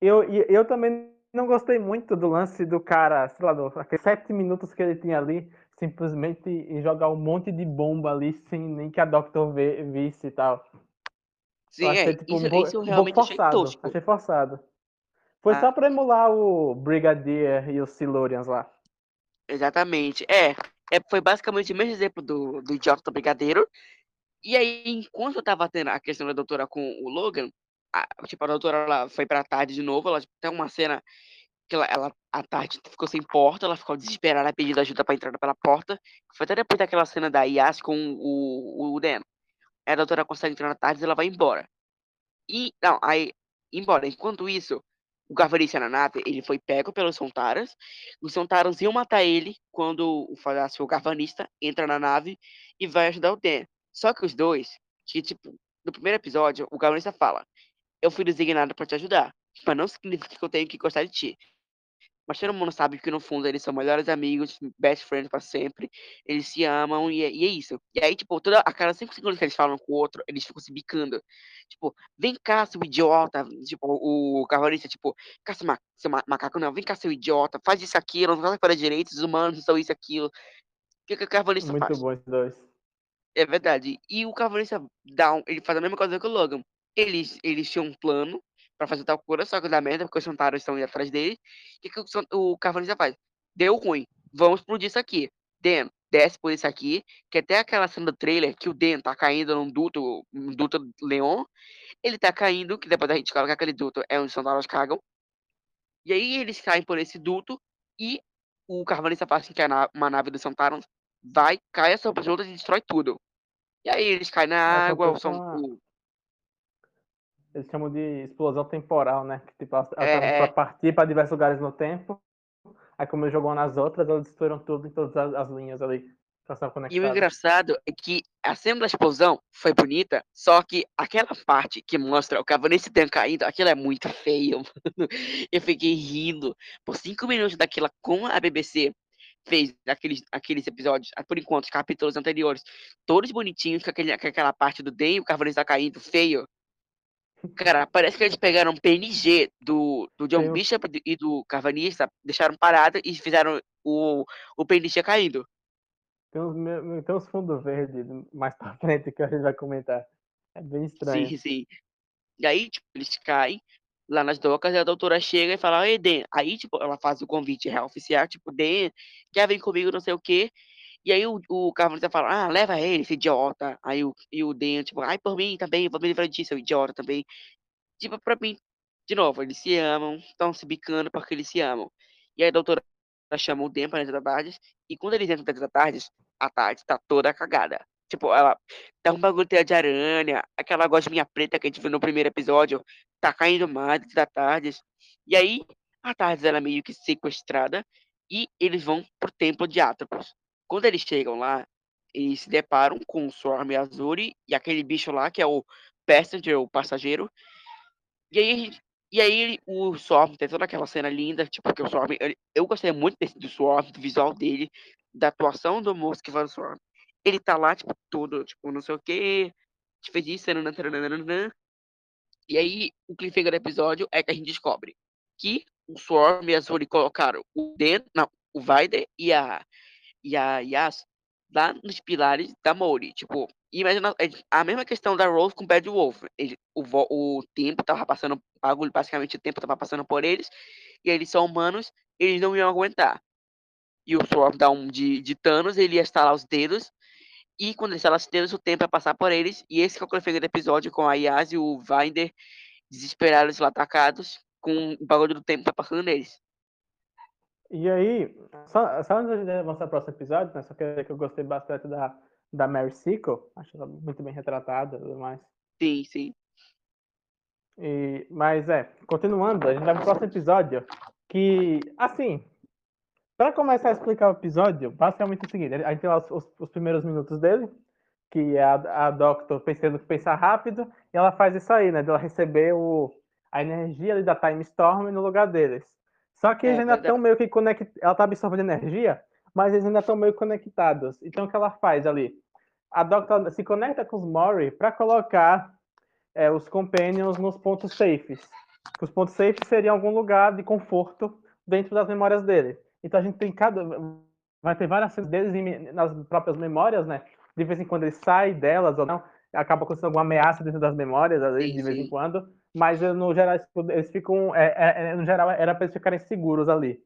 Eu, eu também não gostei muito do lance do cara, sei lá, do, aqueles sete minutos que ele tinha ali, simplesmente jogar um monte de bomba ali sem nem que a Doctor vê, visse e tal. Sim, é, achei tipo, isso, um, isso um realmente achei forçado. Achei forçado. Foi Ah. só pra emular o Brigadier e os Silurians lá. Exatamente. É, é, foi basicamente o mesmo exemplo do, do idiota brigadeiro. E aí, enquanto eu tava tendo a questão da doutora com o Logan, a, tipo, a doutora ela foi pra tarde de novo, ela tipo, tem uma cena que ela, ela a tarde ficou sem porta, ela ficou desesperada pedindo ajuda pra entrar pela porta. Foi até depois daquela cena da Yas com o, o Dan. Aí a doutora consegue entrar na tarde e ela vai embora. E, não, aí, embora. Enquanto isso, o Gavarista na nave, ele foi pego pelos Sontaras. Os Sontaras iam matar ele quando o falasse o Gavanista entra na nave e vai ajudar o Dan. Só que os dois, que tipo, no primeiro episódio, o Gavanista fala: Eu fui designado pra te ajudar, mas não significa que eu tenho que gostar de ti. Mas todo mundo sabe que no fundo eles são melhores amigos, best friends pra sempre, eles se amam e é, e é isso. E aí, tipo, toda, a cada cinco segundos que eles falam com o outro, eles ficam se bicando. Tipo, vem cá, seu idiota. Tipo, o carvalista, tipo, cá, seu, ma seu ma macaco, não, vem cá, seu idiota, faz isso, aquilo, não faz para direito, os humanos não são isso, aquilo. O que, que o carvalista Muito faz? bom esses dois. É verdade. E o carvalista dá um, ele faz a mesma coisa que o Logan. Eles, eles tinham um plano pra fazer tal coisa, só que dá merda, porque os Centaurus estão indo atrás dele. O que, que o, o carvalista faz? Deu ruim, vamos explodir isso aqui. Dan, desce por isso aqui, que até aquela cena do trailer que o Dan tá caindo num duto, um duto Leon, ele tá caindo, que depois a gente coloca aquele duto é onde os Centaurus cagam. E aí eles caem por esse duto e o carvalista faz assim que na uma nave dos Centaurus vai, cai essa juntas e destrói tudo. E aí eles caem na É, água, o- Eles chamam de explosão temporal, né? Que tipo, elas É, é. pra partir para diversos lugares no tempo. Aí como eles jogam nas outras, elas destruíram tudo em todas as, as linhas ali. E o engraçado é que a cena da explosão foi bonita, só que aquela parte que mostra o Cavanense Dan caindo, aquilo é muito feio, mano. Eu fiquei rindo por cinco minutos daquela com a BBC fez aqueles, aqueles episódios, ah, por enquanto, os capítulos anteriores, todos bonitinhos, com, aquele, com aquela parte do Dan e o Cavanense tá caindo feio. Cara, parece que eles pegaram PNG do, do John um- Bishop e do Carvanista, deixaram parado e fizeram o, o PNG caindo. Tem uns, tem uns fundos verdes mais pra frente que a gente vai comentar. É bem estranho. Sim, sim. E aí, tipo, eles caem lá nas docas e a doutora chega e fala, Ei, Den. Aí, tipo, ela faz o convite real oficial, tipo, Den, quer vir comigo, não sei o quê. E aí o, o Carvalho fala, ah, leva ele, esse idiota. Aí o, e o Den, tipo, ai, por mim também, vou me livrar disso, seu idiota também. Tipo, pra mim, de novo, eles se amam, estão se bicando porque eles se amam. E aí a doutora chama o Den pra dentro da tarde, e quando eles entram dentro da tarde, a tarde tá toda cagada. Tipo, ela tá um bagulho de aranha, aquela gosminha preta que a gente viu no primeiro episódio, tá caindo mais da Tardes. E aí, a Tardes ela é meio que sequestrada e eles vão pro templo de Atropos. Quando eles chegam lá, eles se deparam com o Swarm Azuri e aquele bicho lá que é o Passenger, o passageiro. E aí, e aí o Swarm tem toda aquela cena linda, tipo, que o Swarm, eu gostei muito desse, do Swarm, do visual dele, da atuação do moço que faz o Swarm. Ele tá lá, tipo, todo, tipo, não sei o quê, fez isso, nananã, tarananã. E aí, o cliffhanger do episódio é que a gente descobre que o Swarm e a Zuri colocaram o Den, não, o Vader e a, e a Yas lá nos pilares da Mori. Tipo, imagina é a mesma questão da Rose com o Bad Wolf. Ele, o, o tempo tava passando, bagulho, basicamente o tempo tava passando por eles, e eles são humanos, eles não iam aguentar. E o Swarm dá um de, de Thanos, ele ia estalar os dedos, e quando ele estalar os dedos, o tempo ia passar por eles, e esse que é o cliffhanger do episódio com a Yas e o Vinder desesperados lá atacados, com o bagulho do tempo tá passando neles. E aí, só, só antes de avançar pro próximo episódio, né, só queria que eu gostei bastante da, da Mary Sickle, acho ela muito bem retratada e tudo mais. Sim, sim. E, mas é, continuando, a gente vai pro próximo episódio, que, assim, para começar a explicar o episódio, basicamente é o seguinte, a gente tem lá os, os- os primeiros minutos dele, que é a, a Doctor pensando que pensar rápido, e ela faz isso aí, né, de ela receber o, a energia ali da Time Storm no lugar deles. Só que É eles ainda estão meio que conectados, ela tá absorvendo energia, mas eles ainda estão meio conectados. Então o que ela faz ali? A Doctor se conecta com os Mori para colocar é, os Companions nos pontos safes. Os pontos safes seriam algum lugar de conforto dentro das memórias dele. Então a gente tem cada. Vai ter várias cenas deles em- nas próprias memórias, né? De vez em quando ele sai delas ou não. Acaba acontecendo alguma ameaça dentro das memórias, ali, Sim, de vez em quando. Mas eh, no geral, eles- ficam. é, é, é, no geral, era para eles ficarem seguros ali.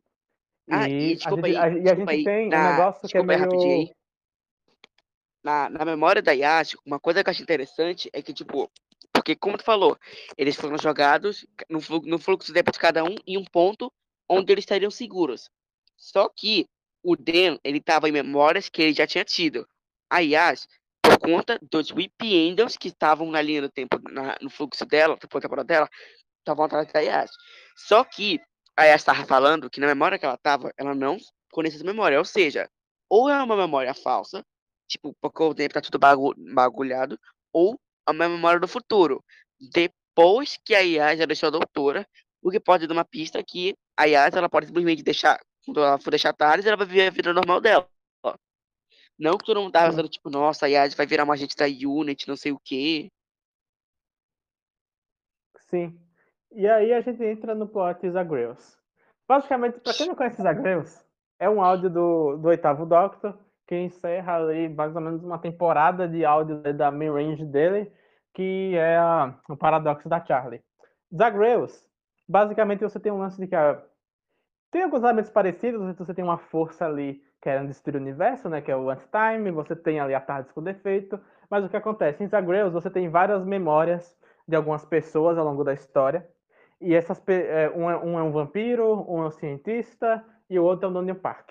Ah, e a desculpa gente, aí, a, e a gente aí, tem um na- negócio que é meio. rapidinho aí. Na, na memória da Yas, uma coisa que eu acho interessante é que, tipo, porque como tu falou, eles foram jogados no, no fluxo de tempo de cada um em um ponto onde eles estariam seguros. Só que o Dan, ele tava em memórias que ele já tinha tido. A Yas, por conta dos Whip Angels que estavam na linha do tempo, na- no fluxo dela, na temporada dela, estavam atrás da Yas. Só que a Yas estava falando que na memória que ela tava, ela não conhecia essa memória. Ou seja, ou é uma memória falsa, tipo, porque o tempo tá tudo bagu- bagulhado, ou é uma memória do futuro. Depois que a IA já deixou a doutora, o que pode dar uma pista que a Yas, ela pode simplesmente deixar, quando ela for deixar tarde, ela vai viver a vida normal dela. Não que todo mundo tava pensando, tipo, nossa, a Yas vai virar uma agente da Unity, não sei o quê. Sim. E aí a gente entra no plot Zagreus. Basicamente, para quem não conhece Zagreus, é um áudio do, do oitavo Doctor, que encerra ali mais ou menos uma temporada de áudio da main range dele, que é a, o paradoxo da Charlie. Zagreus, basicamente você tem um lance de que a, tem alguns elementos parecidos, você tem uma força ali querendo destruir o universo, né, que é o Anti-Time, você tem ali a Tardes com defeito, mas o que acontece? Em Zagreus você tem várias memórias de algumas pessoas ao longo da história, e essas é, um, é, um é um vampiro, um é um cientista e o outro é o Daniel Park.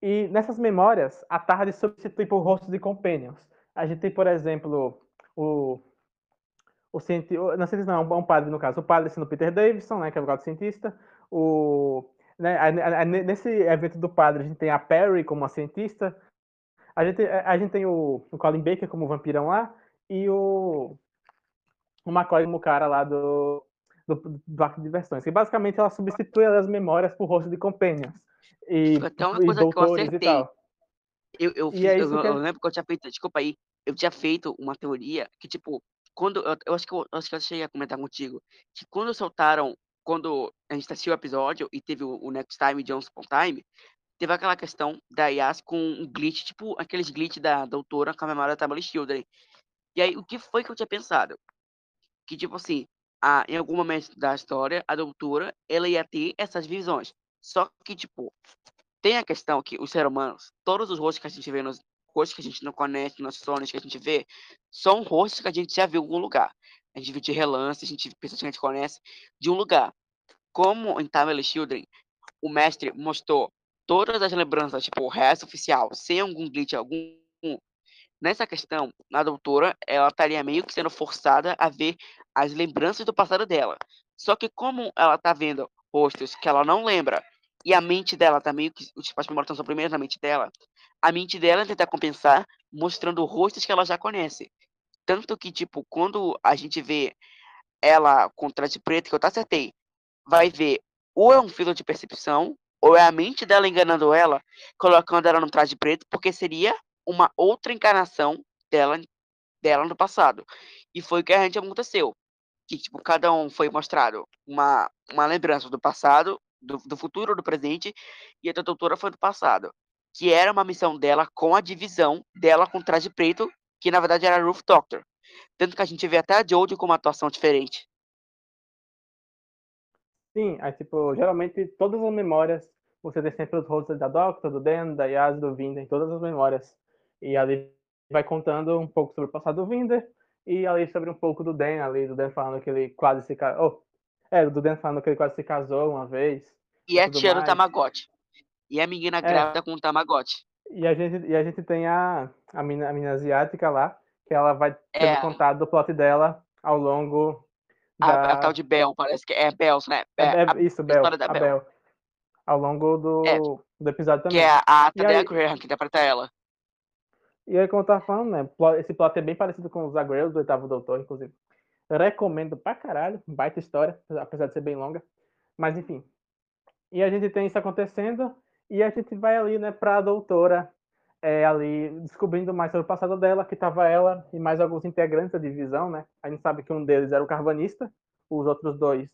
E nessas memórias, a tarde substitui por rostos de companions. A gente tem, por exemplo, o o cientista, não não, um padre no caso, o padre sendo Peter Davidson, né, que é o cientista, o né, nesse evento do padre a gente tem a Perry como a cientista, a gente, a gente tem o, o Colin Baker como vampirão lá e o, o McCoy como cara lá do, do, do Arco de Diversões. Que basicamente ela substitui as memórias por rosto de companions. E, Até uma coisa que eu acertei. Eu, eu, fiz, é eu, eu, eu, lembro que eu tinha feito, desculpa aí, eu tinha feito uma teoria que, tipo, quando. Eu, eu acho que eu, acho que eu cheguei a comentar contigo, que quando soltaram, quando a gente assistiu o episódio e teve o, Next Time Jones Upon Time, teve aquela questão da Yas com um glitch, tipo aqueles glitch da doutora com a memória da Tablet Children. E aí, o que foi que eu tinha pensado? Que, tipo assim, a, em algum momento da história, a doutora, ela ia ter essas visões. Só que, tipo, tem a questão que os seres humanos, todos os rostos que a gente vê nos rostos que a gente não conhece, nos sonhos que a gente vê, são rostos que a gente já viu em algum lugar. A gente viu de relance, a gente pessoas que a gente conhece de um lugar. Como em Time Children, o mestre mostrou todas as lembranças, tipo, o resto oficial, sem algum glitch algum, nessa questão, a doutora, ela estaria meio que sendo forçada a ver as lembranças do passado dela. Só que como ela tá vendo rostos que ela não lembra, e a mente dela tá meio que, tipo, as memórias estão primeiras na mente dela, a mente dela tenta compensar mostrando rostos que ela já conhece. Tanto que, tipo, quando a gente vê ela com traje preto, que eu tá acertei, vai ver ou é um filtro de percepção, ou é a mente dela enganando ela, colocando ela no traje preto, porque seria uma outra encarnação dela, dela no passado. E foi o que a gente aconteceu. Que, tipo, cada um foi mostrado uma, uma lembrança do passado, do, do futuro, do presente, e a doutora foi do passado. Que era uma missão dela com a divisão dela com traje preto, que na verdade era Ruth Doctor. Tanto que a gente vê até a Jodie com uma atuação diferente. Sim, aí, tipo, geralmente todas as memórias, você tem sempre os rostos da Doctor, do Dan, da Yas, do Vinden, todas as memórias e ali vai contando um pouco sobre o passado do Vinder e ali sobre um pouco do Dan, ali, do Dan falando que ele quase se casou. Oh, é, do Dan falando que ele quase se casou uma vez. E a tia do Tamagotchi. E a menina é. grávida com o Tamagotchi. E a gente, e a gente tem a, a, mina, a mina asiática lá, que ela vai ter é. contado do plot dela ao longo da... A, a tal de Bel, parece que é Bel, né? É, é, a, isso, Bel, a Bel. Bel. Ao longo do, é. do episódio também. Que é a Tadea Graham que interpreta ela. E aí, como eu tava falando, né? Esse plot é bem parecido com os Zagreus do Oitavo Doutor, inclusive. Eu recomendo pra caralho, baita história, apesar de ser bem longa. Mas enfim. E a gente tem isso acontecendo, e a gente vai ali, né, pra doutora, é, ali, descobrindo mais sobre o passado dela, que tava ela e mais alguns integrantes da divisão, né? A gente sabe que um deles era o carvanista, os outros dois.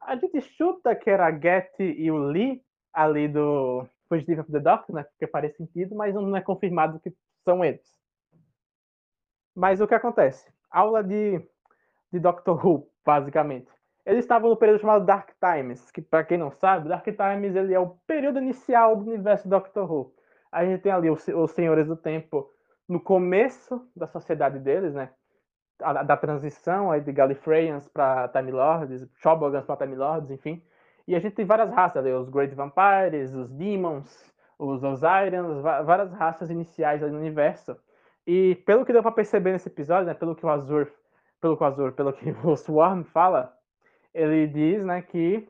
A gente chuta que era a Getty e o Lee, ali do Fugitive of the Doctor, né? Porque faz sentido, mas não é confirmado que são eles. Mas o que acontece? Aula de, de Doctor Who, basicamente. Eles estavam no período chamado Dark Times, que para quem não sabe, Dark Times ele é o período inicial do universo Doctor Who. A gente tem ali os, os Senhores do Tempo no começo da sociedade deles, né? A, da transição aí de Gallifreyans para Time Lords, Shobogans para Time Lords, enfim. E a gente tem várias raças ali, os Great Vampires, os Demons, os Osirians, várias raças iniciais no universo. E pelo que deu para perceber nesse episódio, né, pelo que o Azur, pelo que o Azur, pelo que o Swarm fala, ele diz, né, que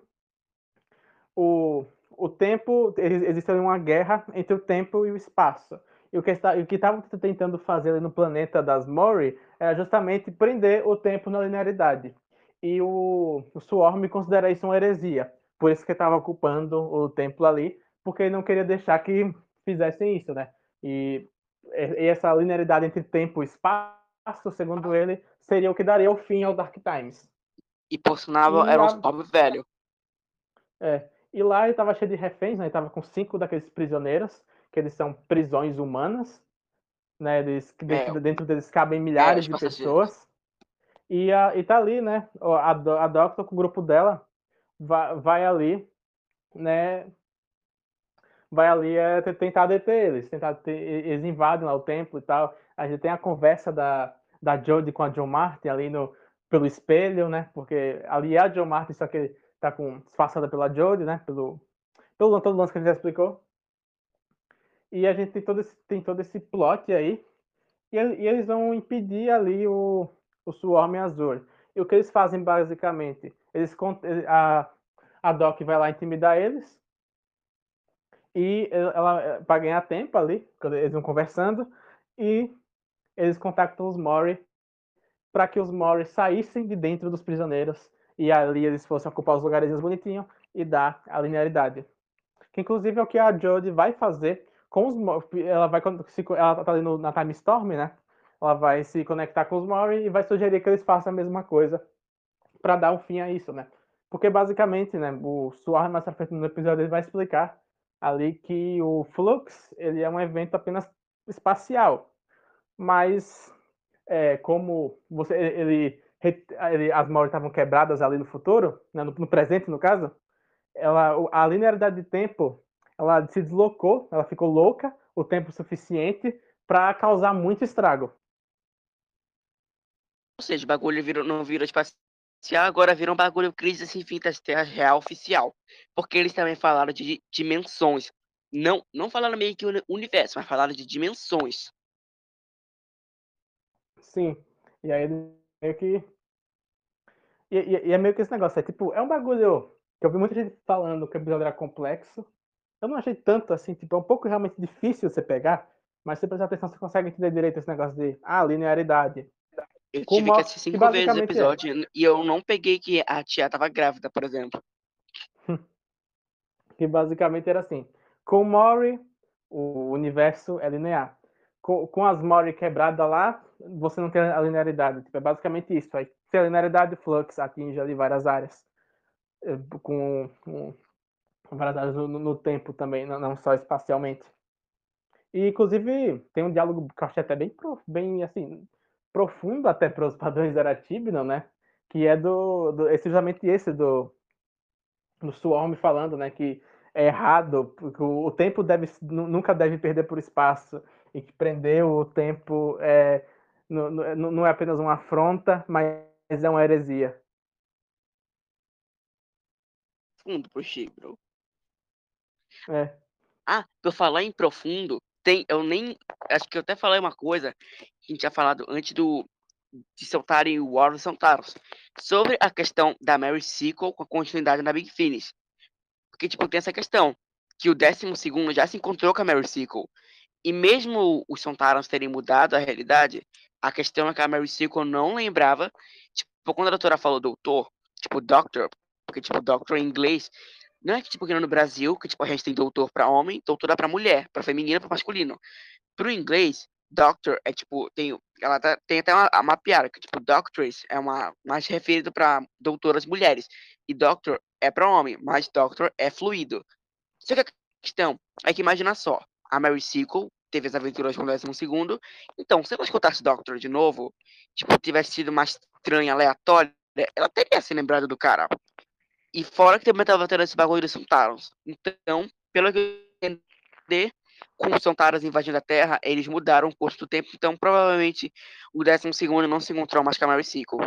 o, o tempo existe ali uma guerra entre o tempo e o espaço. E o que estavam tentando fazer no planeta das Mori era justamente prender o tempo na linearidade. E o, o Swarm considera isso uma heresia, por isso que estava ocupando o templo ali, porque ele não queria deixar que fizessem isso, né? E, e essa linearidade entre tempo e espaço, segundo ele, seria o que daria o fim ao Dark Times. E por sinal, era um pobre velho. É. E lá ele estava cheio de reféns, né? Ele estava com cinco daqueles prisioneiros, que eles são prisões humanas, né? Eles, dentro, é, dentro deles cabem milhares é, de pessoas. E, a, e tá ali, né? A, a Doctor com o grupo dela vai, vai ali, né? Vai ali é, tentar deter eles, tentar deter, eles invadem lá o templo e tal. A gente tem a conversa da, da Jodie com a John Martin ali no, pelo espelho, né? Porque ali é a John Martin, só que tá com disfarçada pela Jodie, né? Pelo, pelo todo lance que a gente já explicou. E a gente tem todo esse, tem todo esse plot aí. E, e eles vão impedir ali o, o Swarm Azul. E o que eles fazem basicamente? Eles a, a Doc vai lá intimidar eles. E ela para ganhar tempo ali, quando eles vão conversando, e eles contactam os Mori para que os Mori saíssem de dentro dos prisioneiros e ali eles fossem ocupar os lugares bonitinhos e dar a linearidade. Que inclusive é o que a Jodie vai fazer com os ela vai ela tá ali no, na Time Storm, né? Ela vai se conectar com os Mori e vai sugerir que eles façam a mesma coisa para dar um fim a isso, né? Porque basicamente, né, o Suar mais frente no episódio ele vai explicar ali que o Flux, ele é um evento apenas espacial. Mas é, como você ele, as Maori estavam quebradas ali no futuro, né, no, no, presente no caso, ela, a linearidade de tempo, ela se deslocou, ela ficou louca o tempo suficiente para causar muito estrago. Ou seja, o bagulho virou, não virou espacial, agora virou um bagulho crise sem fim das terras real oficial. Porque eles também falaram de dimensões. Não, não falaram meio que universo, mas falaram de dimensões. Sim. E aí meio que. E, e, e, é meio que esse negócio, é tipo, é um bagulho que eu vi muita gente falando que o episódio era complexo. Eu não achei tanto assim, tipo, é um pouco realmente difícil você pegar, mas se prestar atenção, você consegue entender direito esse negócio de, ah, linearidade. Eu tive Como, que assistir cinco vezes o é. episódio é. e eu não peguei que a tia tava grávida, por exemplo. que basicamente era assim. Com Mori, o universo é linear com, as Mori quebradas lá, você não tem a linearidade. Tipo, é basicamente isso. Aí, a linearidade flux atinge ali várias áreas, eh, com, com várias áreas no, no, tempo também, não, só espacialmente. E, inclusive, tem um diálogo que eu achei até bem, bem assim, profundo até para os padrões da Tibnon, né? Que é do, do justamente esse do, do Swarm falando, né? Que é errado, porque o, o tempo deve, nunca deve perder por espaço e que prender o tempo é, não, não é apenas uma afronta, mas é uma heresia. Fundo pro Chibro. É. Ah, pra falar em profundo, tem, eu nem, acho que eu até falei uma coisa que a gente tinha falado antes do de soltarem o War of Santaros, sobre a questão da Mary Sequel com a continuidade na Big Finish. Porque, tipo, tem essa questão, que o décimo segundo já se encontrou com a Mary Sequel. E mesmo os Sontarans terem mudado a realidade, a questão é que a Mary Sequel não lembrava, tipo, quando a doutora falou doutor, tipo, doctor, porque, tipo, doctor em inglês, não é que, tipo, que no Brasil, que, tipo, a gente tem doutor para homem, doutora para mulher, para feminino, para masculino. Pro inglês, doctor é, tipo, tem, ela tá, tem até uma, uma piada, que, tipo, doctress é uma, mais referido para doutoras mulheres, e doctor é para homem, mas doctor é fluido. Só que a questão é que imagina só, a Mary Sequel teve as aventuras com o décimo segundo. Então, se ela escutasse Doctor de novo, tipo, tivesse sido uma estranha, aleatória, ela teria se lembrado do cara. E fora que também tava tendo esse bagulho dos Santarons. Então, pelo que eu entender, com os Santaros invadindo a Terra, eles mudaram o curso do tempo. Então, provavelmente, o décimo segundo não se encontrou mais com a Mary Sequel.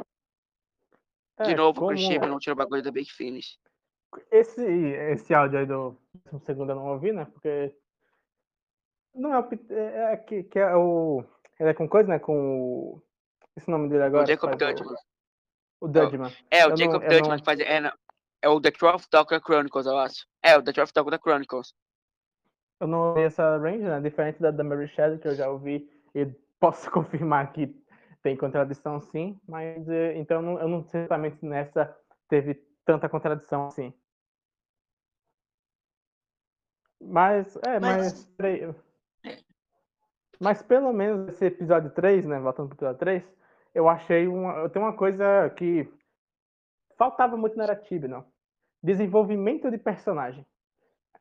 De é, novo, como... o Chip não tira o bagulho da Big Finish. Esse, esse áudio aí do décimo segundo eu não ouvi, né? Porque não é o. É, é, que, que é o. Ele é com coisa, né? Com o. Esse nome dele agora. O Jacob Dudman. O, o Dudman. É, o eu Jacob não, Dudman não... faz. É, não, é o The Twelfth Doctor Chronicles, eu acho. É, o The Twelfth Doctor Chronicles. Eu não ouvi essa range, né? Diferente da, da Mary Shelley, que eu já ouvi e posso confirmar que tem contradição sim, mas eh, então eu não, eu não certamente nessa teve tanta contradição assim. Mas, é, Mas- mas. Mas pelo menos esse episódio 3, né? Voltando pro episódio 3, eu achei uma. Eu tenho uma coisa que faltava muito na não. Desenvolvimento de personagem.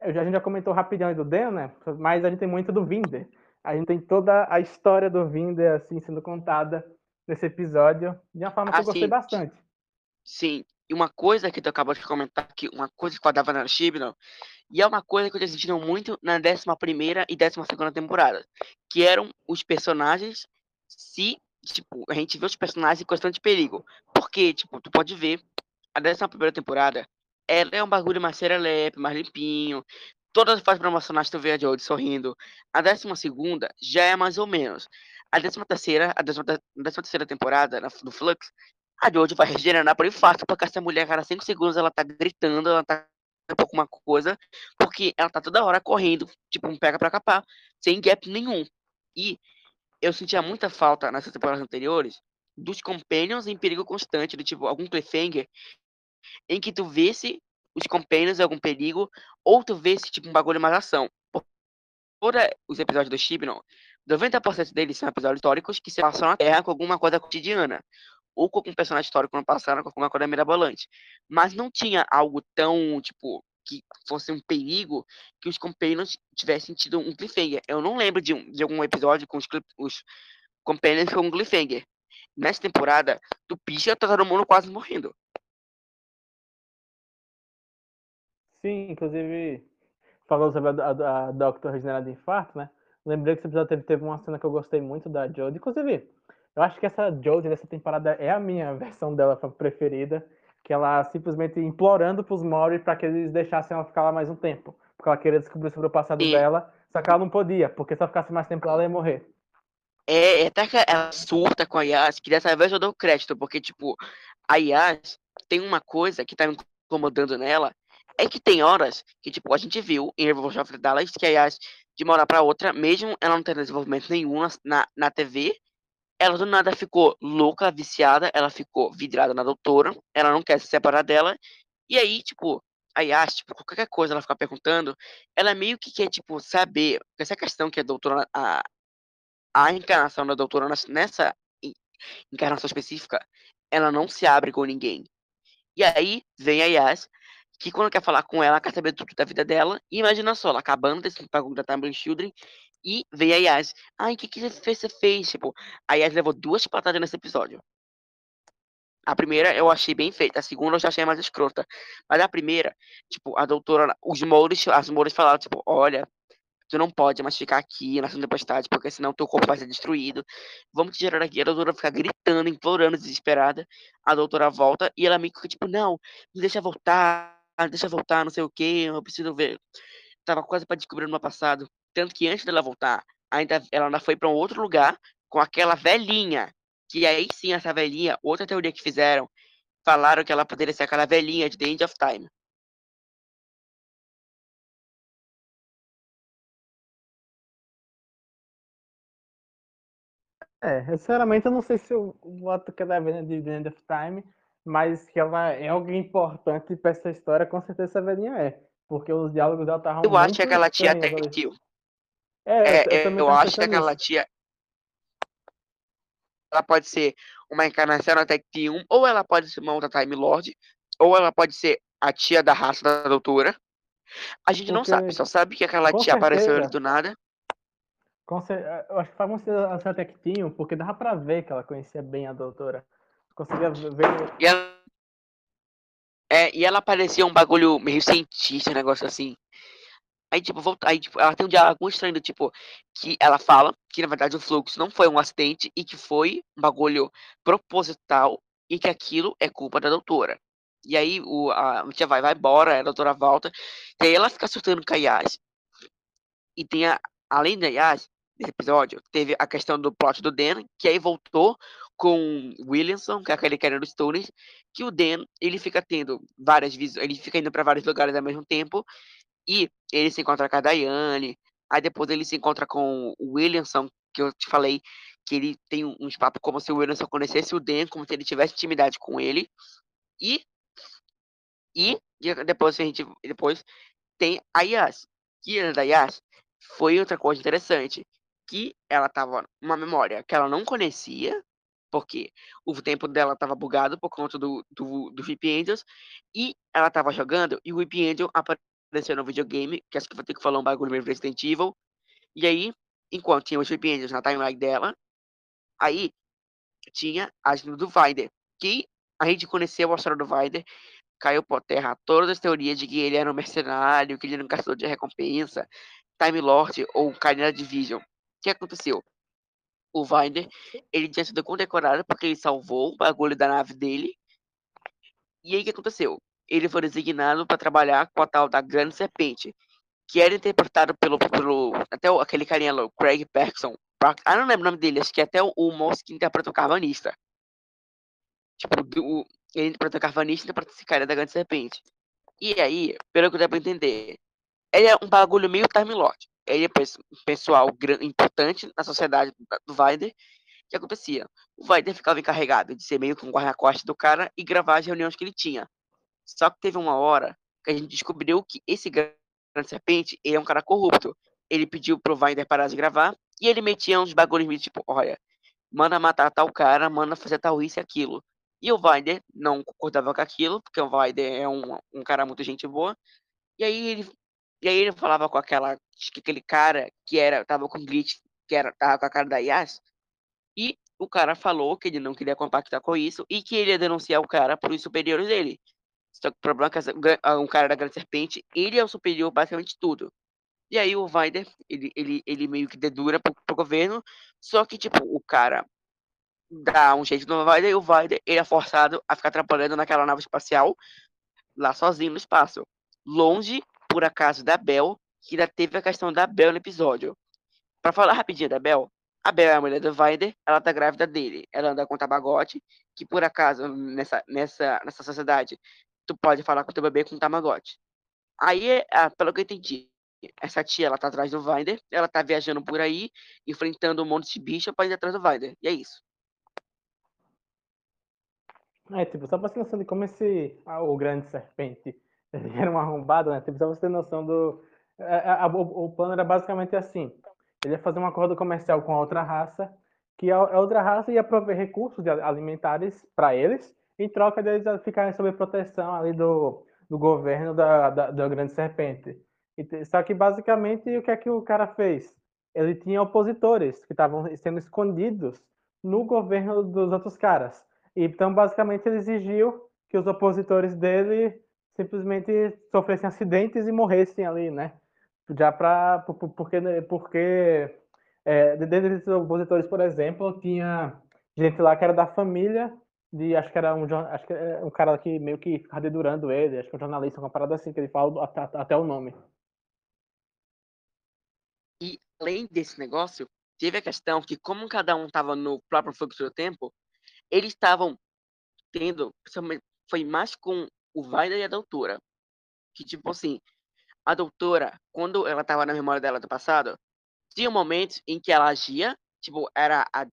Já- a gente já comentou rapidão aí do Dan, né? Mas a gente tem muito do Vinder. A gente tem toda a história do Vinder, assim, sendo contada nesse episódio, de uma forma que Ah, eu gostei sim. bastante. Sim, e uma coisa que tu acabou de comentar, que uma coisa que faltava na Chibnall, e é uma coisa que eu sentindo muito na 11ª e 12ª temporada, que eram os personagens se, tipo, a gente vê os personagens em constante perigo. Porque, tipo, tu pode ver, a 11ª temporada, ela é um bagulho mais serelepe, mais limpinho, todas as fases promocionais tu vê a Jodie sorrindo. A 12ª já é mais ou menos. A 13ª, a 13ª temporada, na- do Flux, a Jojo vai regenerar por infarto, porque essa mulher, a cada 5 segundos, ela tá gritando, ela tá com alguma coisa, porque ela tá toda hora correndo, tipo, um pega pra capar, sem gap nenhum. E eu sentia muita falta nessas temporadas anteriores dos companions em perigo constante, do tipo, algum cliffhanger, em que tu vesse os companions em algum perigo, ou tu vesse, tipo, um bagulho mais ação. Fora os episódios do Chibnall, 90% deles são episódios históricos que se passam na Terra com alguma coisa cotidiana ou com algum personagem histórico no passado, com alguma coisa mirabolante. Mas não tinha algo tão, tipo, que fosse um perigo que os companions tivessem tido um cliffhanger. Eu não lembro de, um, de algum episódio com os, os com um cliffhanger. Nessa temporada, tu pisca, tá todo mundo quase morrendo. Sim, inclusive, falou sobre a, a, a Doctor regenerada de infarto, né? Lembrei que esse episódio teve, teve uma cena que eu gostei muito da Jodie. Inclusive, eu acho que essa Jodie dessa temporada é a minha versão dela preferida. Que ela simplesmente implorando pros Maury para que eles deixassem ela ficar lá mais um tempo. Porque ela queria descobrir sobre o passado Sim. dela, só que ela não podia, porque se ela ficasse mais tempo lá, ela ia morrer. É, é até que ela surta com a Yas, que dessa vez eu dou crédito, porque, tipo, a Yas tem uma coisa que tá me incomodando nela, é que tem horas que, tipo, a gente viu em Revolution of Dallas que a Yas, de uma hora pra outra, mesmo ela não tendo desenvolvimento nenhum na, na TV, ela do nada ficou louca, viciada, ela ficou vidrada na doutora, ela não quer se separar dela, e aí, tipo, a Yas, tipo, qualquer coisa ela fica perguntando, ela meio que quer, tipo, saber, essa questão que a doutora, a, a encarnação da doutora nessa- nessa en- encarnação específica, ela não se abre com ninguém. E aí vem a Yas, que quando quer falar com ela, quer saber tudo da vida dela. E imagina só, ela acabando desse bagulho da Tumbling Children. E vem a Yas. Ai, o que, que você fez? Tipo, a Yas levou duas patadas nesse episódio. A primeira eu achei bem feita, a segunda eu já achei mais escrota. Mas a primeira, tipo, a doutora, os Mouros, as Mouros falaram, tipo, olha, tu não pode mais ficar aqui na segunda tempestade, porque senão teu corpo vai ser destruído. Vamos te gerar aqui. A doutora fica gritando, implorando, desesperada. A doutora volta e ela meio que, tipo, não, me deixa voltar, deixa voltar, não sei o que, eu preciso ver. Tava quase pra descobrir no passado. Tanto que antes dela voltar, ainda, ela ainda foi pra um outro lugar com aquela velhinha. Que aí sim, essa velhinha, outra teoria que fizeram, falaram que ela poderia ser aquela velhinha de The End of Time. É, sinceramente eu não sei se eu voto que ela é de The End of Time, mas que ela é alguém importante pra essa história, com certeza essa velhinha é. Porque os diálogos dela estavam Eu acho que aquela tia estranhos até mentiu. É, É, eu, eu é, eu acho que aquela nisso. tia. Ela pode ser uma encarnação da Tech Team 1, ou ela pode ser uma outra Time Lord, ou ela pode ser a tia da raça da doutora. A gente não Porque, sabe, só sabe que aquela com tia apareceu certeza, do nada. cer- eu acho que faz ser a tinham, porque dava pra ver que ela conhecia bem a doutora. Conseguia ver. E ela, é, e ela parecia um bagulho meio cientista, um negócio assim. Aí, tipo, volta, aí, tipo, ela tem um diálogo estranho tipo, que ela fala que na verdade o fluxo não foi um acidente e que foi um bagulho proposital e que aquilo é culpa da doutora. E aí o, a tia vai, vai embora, a doutora volta, e aí ela fica surtando com a Yas. E tem a, além da Yas, nesse episódio, teve a questão do plot do Dan, que aí voltou com Williamson, que é aquele que era do Stones, que o Dan, ele fica tendo várias visões, ele fica indo para vários lugares ao mesmo tempo, e ele se encontra com a Daiane, aí depois ele se encontra com o Williamson, que eu te falei que ele tem uns papos como se o Williamson conhecesse o Dan, como se ele tivesse intimidade com ele. E, e, depois a gente depois tem a Yas. que a da Yas foi outra coisa interessante, que ela tava numa memória que ela não conhecia, porque o tempo dela tava bugado por conta do, do, do Angels, e ela tava jogando, e o VIP Angel apareceu no videogame, que acho que vou ter que falar um bagulho meio Resident Evil, e aí, enquanto tinha os VIP Angels na timeline dela, aí tinha a ajuda do Vider, que a gente conheceu a história do Vider, caiu por terra todas as teorias de que ele era um mercenário, que ele era um caçador de recompensa, Time Lord ou Canela Division. O que aconteceu? O Vider, ele tinha sido condecorado porque ele salvou o bagulho da nave dele. E aí o que aconteceu? Ele foi designado para trabalhar com a tal da Grande Serpente, que era interpretado pelo, pelo até o, aquele carinha lá, o Craig Bergson. Ah, não lembro o nome dele, acho que é até o, o moço que interpreta o Carvanista. Tipo, o, ele interpreta o Carvanista e interpreta esse cara da Grande Serpente. E aí, pelo que eu dá pra entender, ele é um bagulho meio Time Lord. Ele é pessoal importante na sociedade do Vider. O que acontecia? O Vider ficava encarregado de ser meio que um guarda-costas do cara e gravar as reuniões que ele tinha. Só que teve uma hora que a gente descobriu que esse grande serpente ele é um cara corrupto. Ele pediu pro Vider parar de gravar e ele metia uns bagulhos tipo, olha, manda matar tal cara, manda fazer tal isso e aquilo. E o Vider não concordava com aquilo, porque o Vider é um, um cara muito gente boa. E aí ele e aí ele falava com aquela, aquele cara que era, tava com glitch, que era, tava com a cara da Yas, e o cara falou que ele não queria compactar com isso e que ele ia denunciar o cara por os superiores dele. Só que o problema é que um cara da Grande Serpente, ele é o superior basicamente tudo. E aí o Vider, ele, ele, ele meio que dedura pro, pro governo, só que, tipo, o cara dá um jeito no Vider e o Vider, ele é forçado a ficar atrapalhando naquela nave espacial, lá sozinho no espaço. Longe por acaso da Bel, que ainda teve a questão da Bel no episódio. Para falar rapidinho da Bel, a Bel é a mulher do Vider, ela tá grávida dele. Ela anda com Tamagotchi, que por acaso, nessa, nessa, nessa sociedade, tu pode falar com teu bebê com Tamagotchi. Aí, ah, pelo que eu entendi, essa tia, ela tá atrás do Vider, ela tá viajando por aí, enfrentando um monte de bicho pra ir atrás do Vider. E é isso. É, tipo, só pra ter noção de como esse, ah, o grande serpente era um arrombado, né? Tipo, só você ter noção do. A, é, é, a, o, o, plano era basicamente assim: ele ia fazer um acordo comercial com a outra raça, que a, a outra raça ia prover recursos alimentares para eles, em troca deles ficarem sob proteção ali do, do governo da, da, da Grande Serpente. E, só que basicamente o que é que o cara fez? Ele tinha opositores que estavam sendo escondidos no governo dos outros caras. Então, basicamente, ele exigiu que os opositores dele simplesmente sofressem acidentes e morressem ali, né? Já para porque porque é, opositores, por exemplo, tinha gente lá que era da família de acho que era um acho que é um cara que meio que ficava dedurando ele, acho que é um jornalista, uma parada assim que ele fala até, até o nome. E além desse negócio, teve a questão que como cada um estava no próprio fluxo do tempo, eles estavam tendo, foi mais com o Vaida e a doutora. Que, tipo assim, a doutora, quando ela tava na memória dela do passado, tinha momentos em que ela agia, tipo, era a,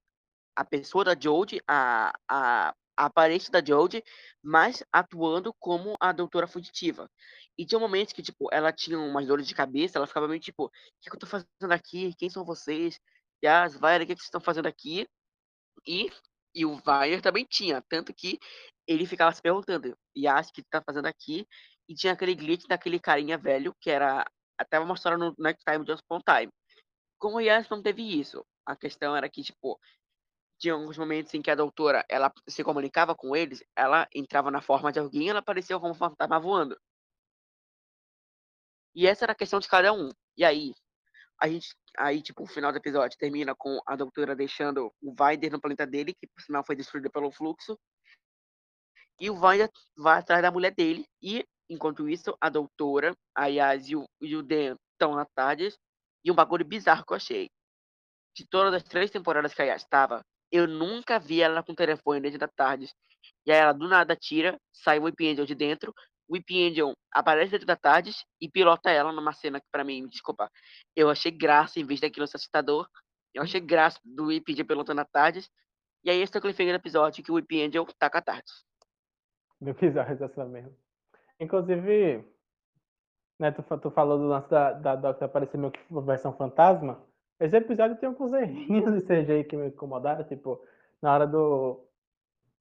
a pessoa da Jodie, a, a, a aparência da Jodie, mas atuando como a doutora fugitiva. E tinha momentos que, tipo, ela tinha umas dores de cabeça, ela ficava meio tipo, o que, que eu tô fazendo aqui? Quem são vocês? E as Vaira, o que, que vocês estão fazendo aqui? E, e o Vair também tinha, tanto que ele ficava se perguntando, e acho que tá fazendo aqui? E tinha aquele glitch daquele carinha velho, que era até mostrando no Next Time Just Upon Time. Como o Yas não teve isso, a questão era que, tipo, tinha alguns momentos em que a doutora, ela se comunicava com eles, ela entrava na forma de alguém, ela apareceu como um fantasma voando. E essa era a questão de cada um. E aí, a gente, aí, tipo, o final do episódio termina com a doutora deixando o Vider no planeta dele, que por sinal foi destruído pelo fluxo, e o Vanya vai atrás da mulher dele. E, enquanto isso, a doutora, a Yas e o, e o Dan estão na tarde. E um bagulho bizarro que eu achei. De todas as três temporadas que a Yas estava, eu nunca vi ela com o telefone dentro da tarde. E aí ela do nada tira, sai o Whip Angel de dentro. O Whip Angel aparece dentro da tarde e pilota ela numa cena que, pra mim, desculpa, eu achei graça em vez daquilo ser assustador. Eu achei graça do Whip Angel pilotando a tarde. E aí esse é o cliffhanger do episódio que o Whip Angel taca a tarde do bizarro essa mesmo. Inclusive, né, tu, tu falou do lance da, da Doctor aparecer meio que versão fantasma. Esse episódio tem alguns errinhos de CGI que me incomodaram, tipo, na hora do.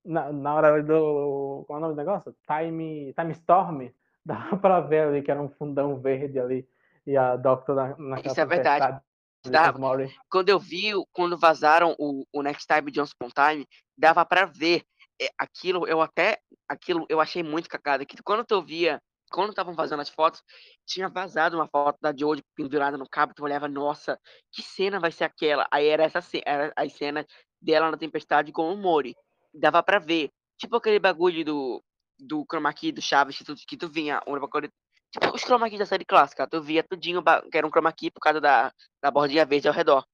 Na, na hora do. Qual é o nome do negócio? Time, Time Storm. Dava pra ver ali que era um fundão verde ali. E a Doctor na, na Isso é verdade. Dava, quando eu vi, quando vazaram o, o Next Time Johnson Time, dava para ver é, aquilo. Eu até. Aquilo eu achei muito cagada. Que quando eu via quando estavam fazendo as fotos, tinha vazado uma foto da Jodie pendurada no cabo, tu olhava, nossa, que cena vai ser aquela? Aí era essa era as cenas dela na tempestade com o Mori. Dava para ver. Tipo aquele bagulho do, do chroma key do Chaves que tu, que tu vinha, um bagulho, tipo os chroma key da série clássica, tu via tudinho que era um chroma key por causa da, da bordinha verde ao redor.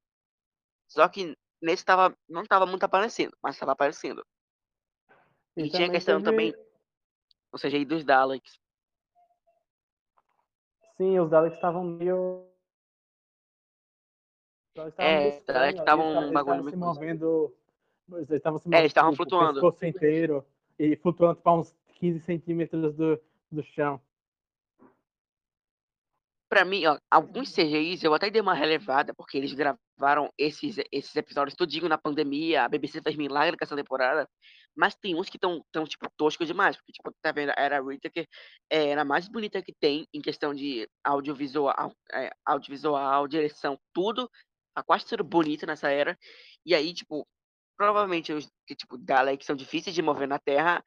Só que nesse tava, não tava muito aparecendo, mas tava aparecendo. E, e tinha a questão teve... também, ou seja, aí dos Daleks. Sim, os Daleks estavam meio. é, os Daleks estavam um bagulho muito. movendo. Eles estavam se movendo. É, eles estavam flutuando. O inteiro. E flutuando para uns 15 centímetros do, do chão para mim, ó, alguns CGIs eu até dei uma relevada, porque eles gravaram esses, esses episódios tudinho na pandemia, a BBC fez milagre com essa temporada, mas tem uns que estão, tão, tipo, toscos demais, porque, tipo, tá vendo, era que é, era a mais bonita que tem em questão de audiovisual, é, audiovisual, direção, tudo, tá quase tudo bonito nessa era, e aí, tipo, provavelmente os que, tipo, Daleks são difíceis de mover na Terra,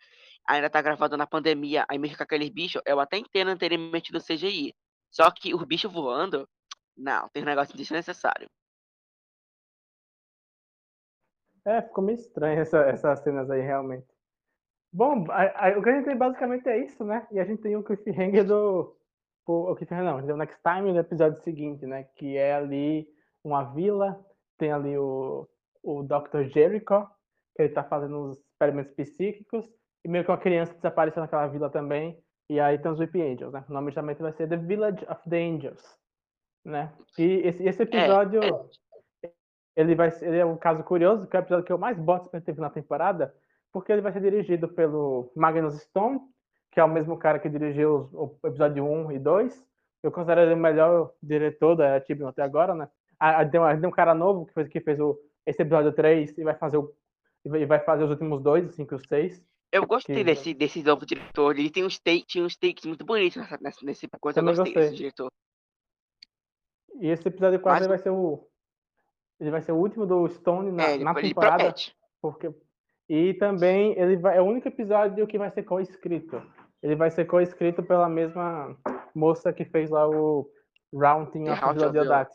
ainda tá gravado na pandemia, aí mesmo com aqueles bichos, eu até entendo terem metido CGI, só que o bicho voando, não, tem um negócio desnecessário. É, ficou meio estranho essa, essas cenas aí, realmente. Bom, a, a, o que a gente tem basicamente é isso, né? E a gente tem o cliffhanger do. O, o cliffhanger não, o Next Time no episódio seguinte, né? Que é ali uma vila, tem ali o, o Dr. Jericho, que ele tá fazendo os experimentos psíquicos, e meio que uma criança desapareceu naquela vila também, e aí tem os Weep Angels, né? O nome também vai ser The Village of the Angels, né? E esse, esse episódio, é, é. Ele vai ele é um caso curioso, que é o episódio que eu mais boto que teve na temporada, porque ele vai ser dirigido pelo Magnus Stone, que é o mesmo cara que dirigiu o episódio 1 e 2. Eu considero ele o melhor diretor da TV até agora, né? Ah, tem, um, tem um cara novo que fez, que fez o, esse episódio 3 e vai fazer o e vai fazer os últimos dois, o 5 e o 6. Eu gostei que... desse, desse novo diretor. Ele tem uns takes, uns takes muito bonitos nessa, nessa, nesse coisa. Eu gostei, gostei desse diretor. E esse episódio 4 Mas... vai ser o. Ele vai ser o último do Stone na, é, na temporada. Porque... E também ele vai, é o único episódio que vai ser co-escrito. Ele vai ser co-escrito pela mesma moça que fez lá o Rounding of the.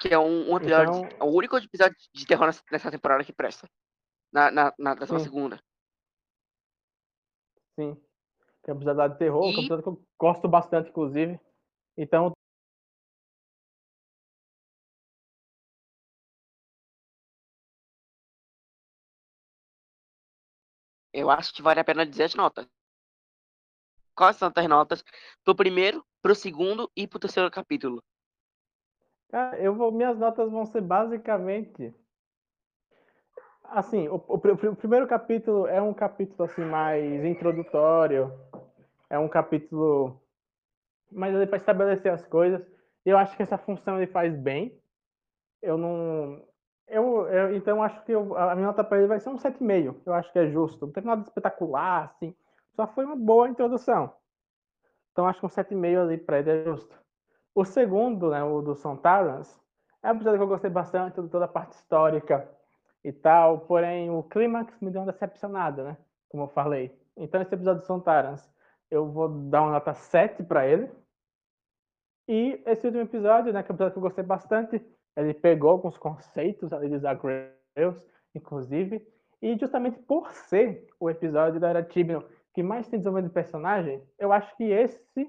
Que é um, um episódio. Então... o único episódio de terror nessa temporada que presta. Na, na, na, na segunda. Sim. Que é um episódio de terror, e... que é um episódio que eu gosto bastante, inclusive. Então. Eu acho que vale a pena dizer as notas. Quais são as notas pro primeiro, pro segundo e pro terceiro capítulo? Cara, eu vou, minhas notas vão ser basicamente assim, o, o, o, primeiro capítulo é um capítulo assim mais introdutório, é um capítulo mais para estabelecer as coisas. Eu acho que essa função ele faz bem. Eu não eu, eu então acho que eu, a minha nota para ele vai ser um 7,5. Eu acho que é justo. Não teve nada espetacular assim, só foi uma boa introdução. Então acho que um 7,5 ali para ele é justo. O segundo, né, o do Sontarans, é um episódio que eu gostei bastante, toda a parte histórica e tal, porém o clímax me deu uma decepcionada, né? Como eu falei. Então esse episódio de Sontarans, eu vou dar uma nota 7 para ele. E esse último episódio, né, que é um episódio que eu gostei bastante, ele pegou alguns conceitos ali de Zagreus, inclusive, e justamente por ser o episódio da Era Tibion que mais tem desenvolvimento de personagem, eu acho que esse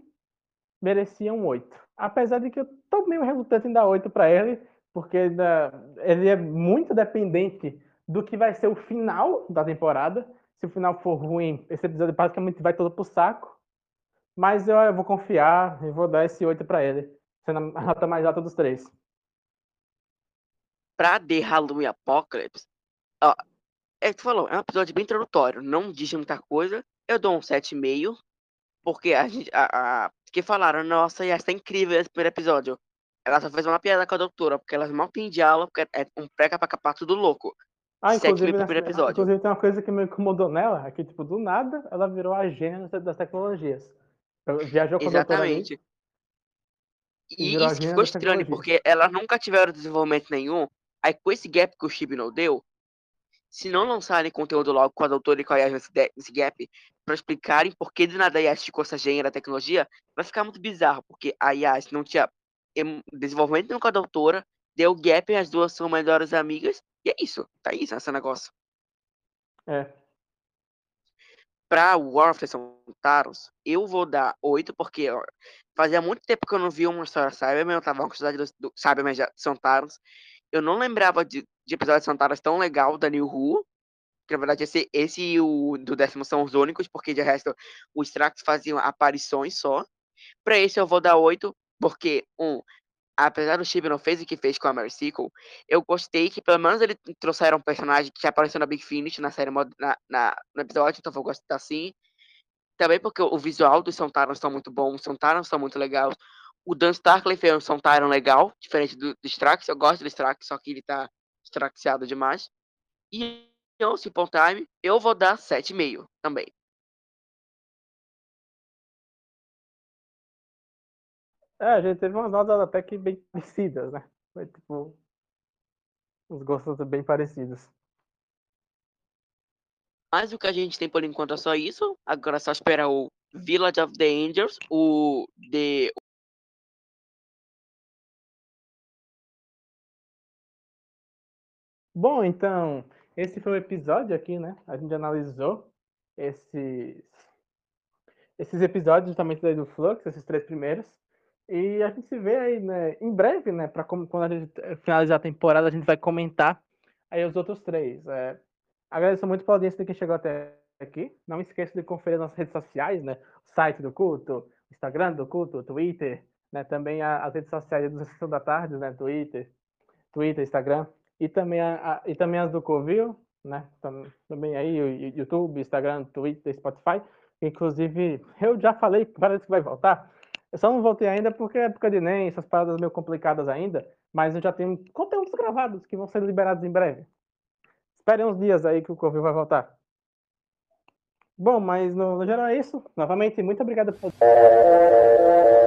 merecia um 8. Apesar de que eu tô meio relutante em dar 8 para ele, porque ele é muito dependente do que vai ser o final da temporada. Se o final for ruim, esse episódio praticamente vai todo pro saco. Mas eu, eu vou confiar e vou dar esse 8 para ele, sendo a nota mais alta dos três. Pra The Halloween Apocalypse, ó, é que tu falou, é um episódio bem introdutório, não diz muita coisa. Eu dou um 7,5, porque a, gente, a, a, que falaram, nossa, Yas, tá incrível esse primeiro episódio. Ela só fez uma piada com a doutora, porque ela mal tem diálogo, porque é um preca pra capar tudo louco. Ah, inclusive, nessa, inclusive tem uma coisa que me incomodou nela, é que, tipo, do nada, ela virou a gênia das tecnologias. Viajou com Exatamente. a doutora ali, e isso ficou estranho, porque elas nunca tiveram desenvolvimento nenhum. Aí com esse gap que o Shibino deu, se não lançarem conteúdo logo com a doutora e com a Yas nesse, gap, para explicarem por que de nada a Yas ficou essa gênia da tecnologia, vai ficar muito bizarro, porque a Yas não tinha desenvolvimento com a doutora, deu gap e as duas são melhores amigas, e é isso, tá isso esse negócio. É. Pra War of the Sontaros, eu vou dar 8, porque ó, fazia muito tempo que eu não vi uma história Cyberman, eu tava com curiosidade do, do Cyberman de Sontaros. Eu não lembrava de, de episódio de Sontaros tão legal da New Who, que na verdade esse, esse e o do décimo são os únicos, porque de resto os Strax faziam aparições só. Pra esse eu vou dar 8, porque, um, apesar do Chib não fez o que fez com a Mary Sequel, eu gostei que pelo menos ele trouxeram um personagem que apareceu na Big Finish, na série, na, na, no episódio, então vou gostar assim. Também porque o visual dos Sontarans estão muito bom, os Sontarans estão muito legais. O Dan Starkley fez um Sontaran legal, diferente do, do Strax. Eu gosto do Strax, só que ele tá Straxiado demais. E o Simple Time, eu vou dar 7,5 também. É, a gente teve umas notas até que bem parecidas, né? Foi tipo. Os gostos bem parecidos. Mas o que a gente tem por enquanto é só isso. Agora é só esperar o Village of the Angels, o The Bom, então, esse foi o episódio aqui, né? A gente analisou esses, esses episódios justamente do Flux, esses três primeiros. E a gente se vê aí, né, em breve, né, para quando a gente finalizar a temporada, a gente vai comentar aí os outros três. É, agradeço muito pela audiência de quem chegou até aqui. Não esqueça de conferir nossas redes sociais, né, o site do culto, o Instagram do culto, o Twitter, né, também as redes sociais do Sessão da Tarde, né, Twitter, Twitter, Instagram, e também, a, e também as do Covil, né, também aí YouTube, Instagram, Twitter, Spotify. Inclusive, eu já falei, parece que vai voltar, eu só não voltei ainda porque é época de NEM, essas paradas meio complicadas ainda, mas eu já tenho conteúdos gravados que vão ser liberados em breve. Esperem uns dias aí que o Covil vai voltar. Bom, mas no, no geral é isso. Novamente, muito obrigado por.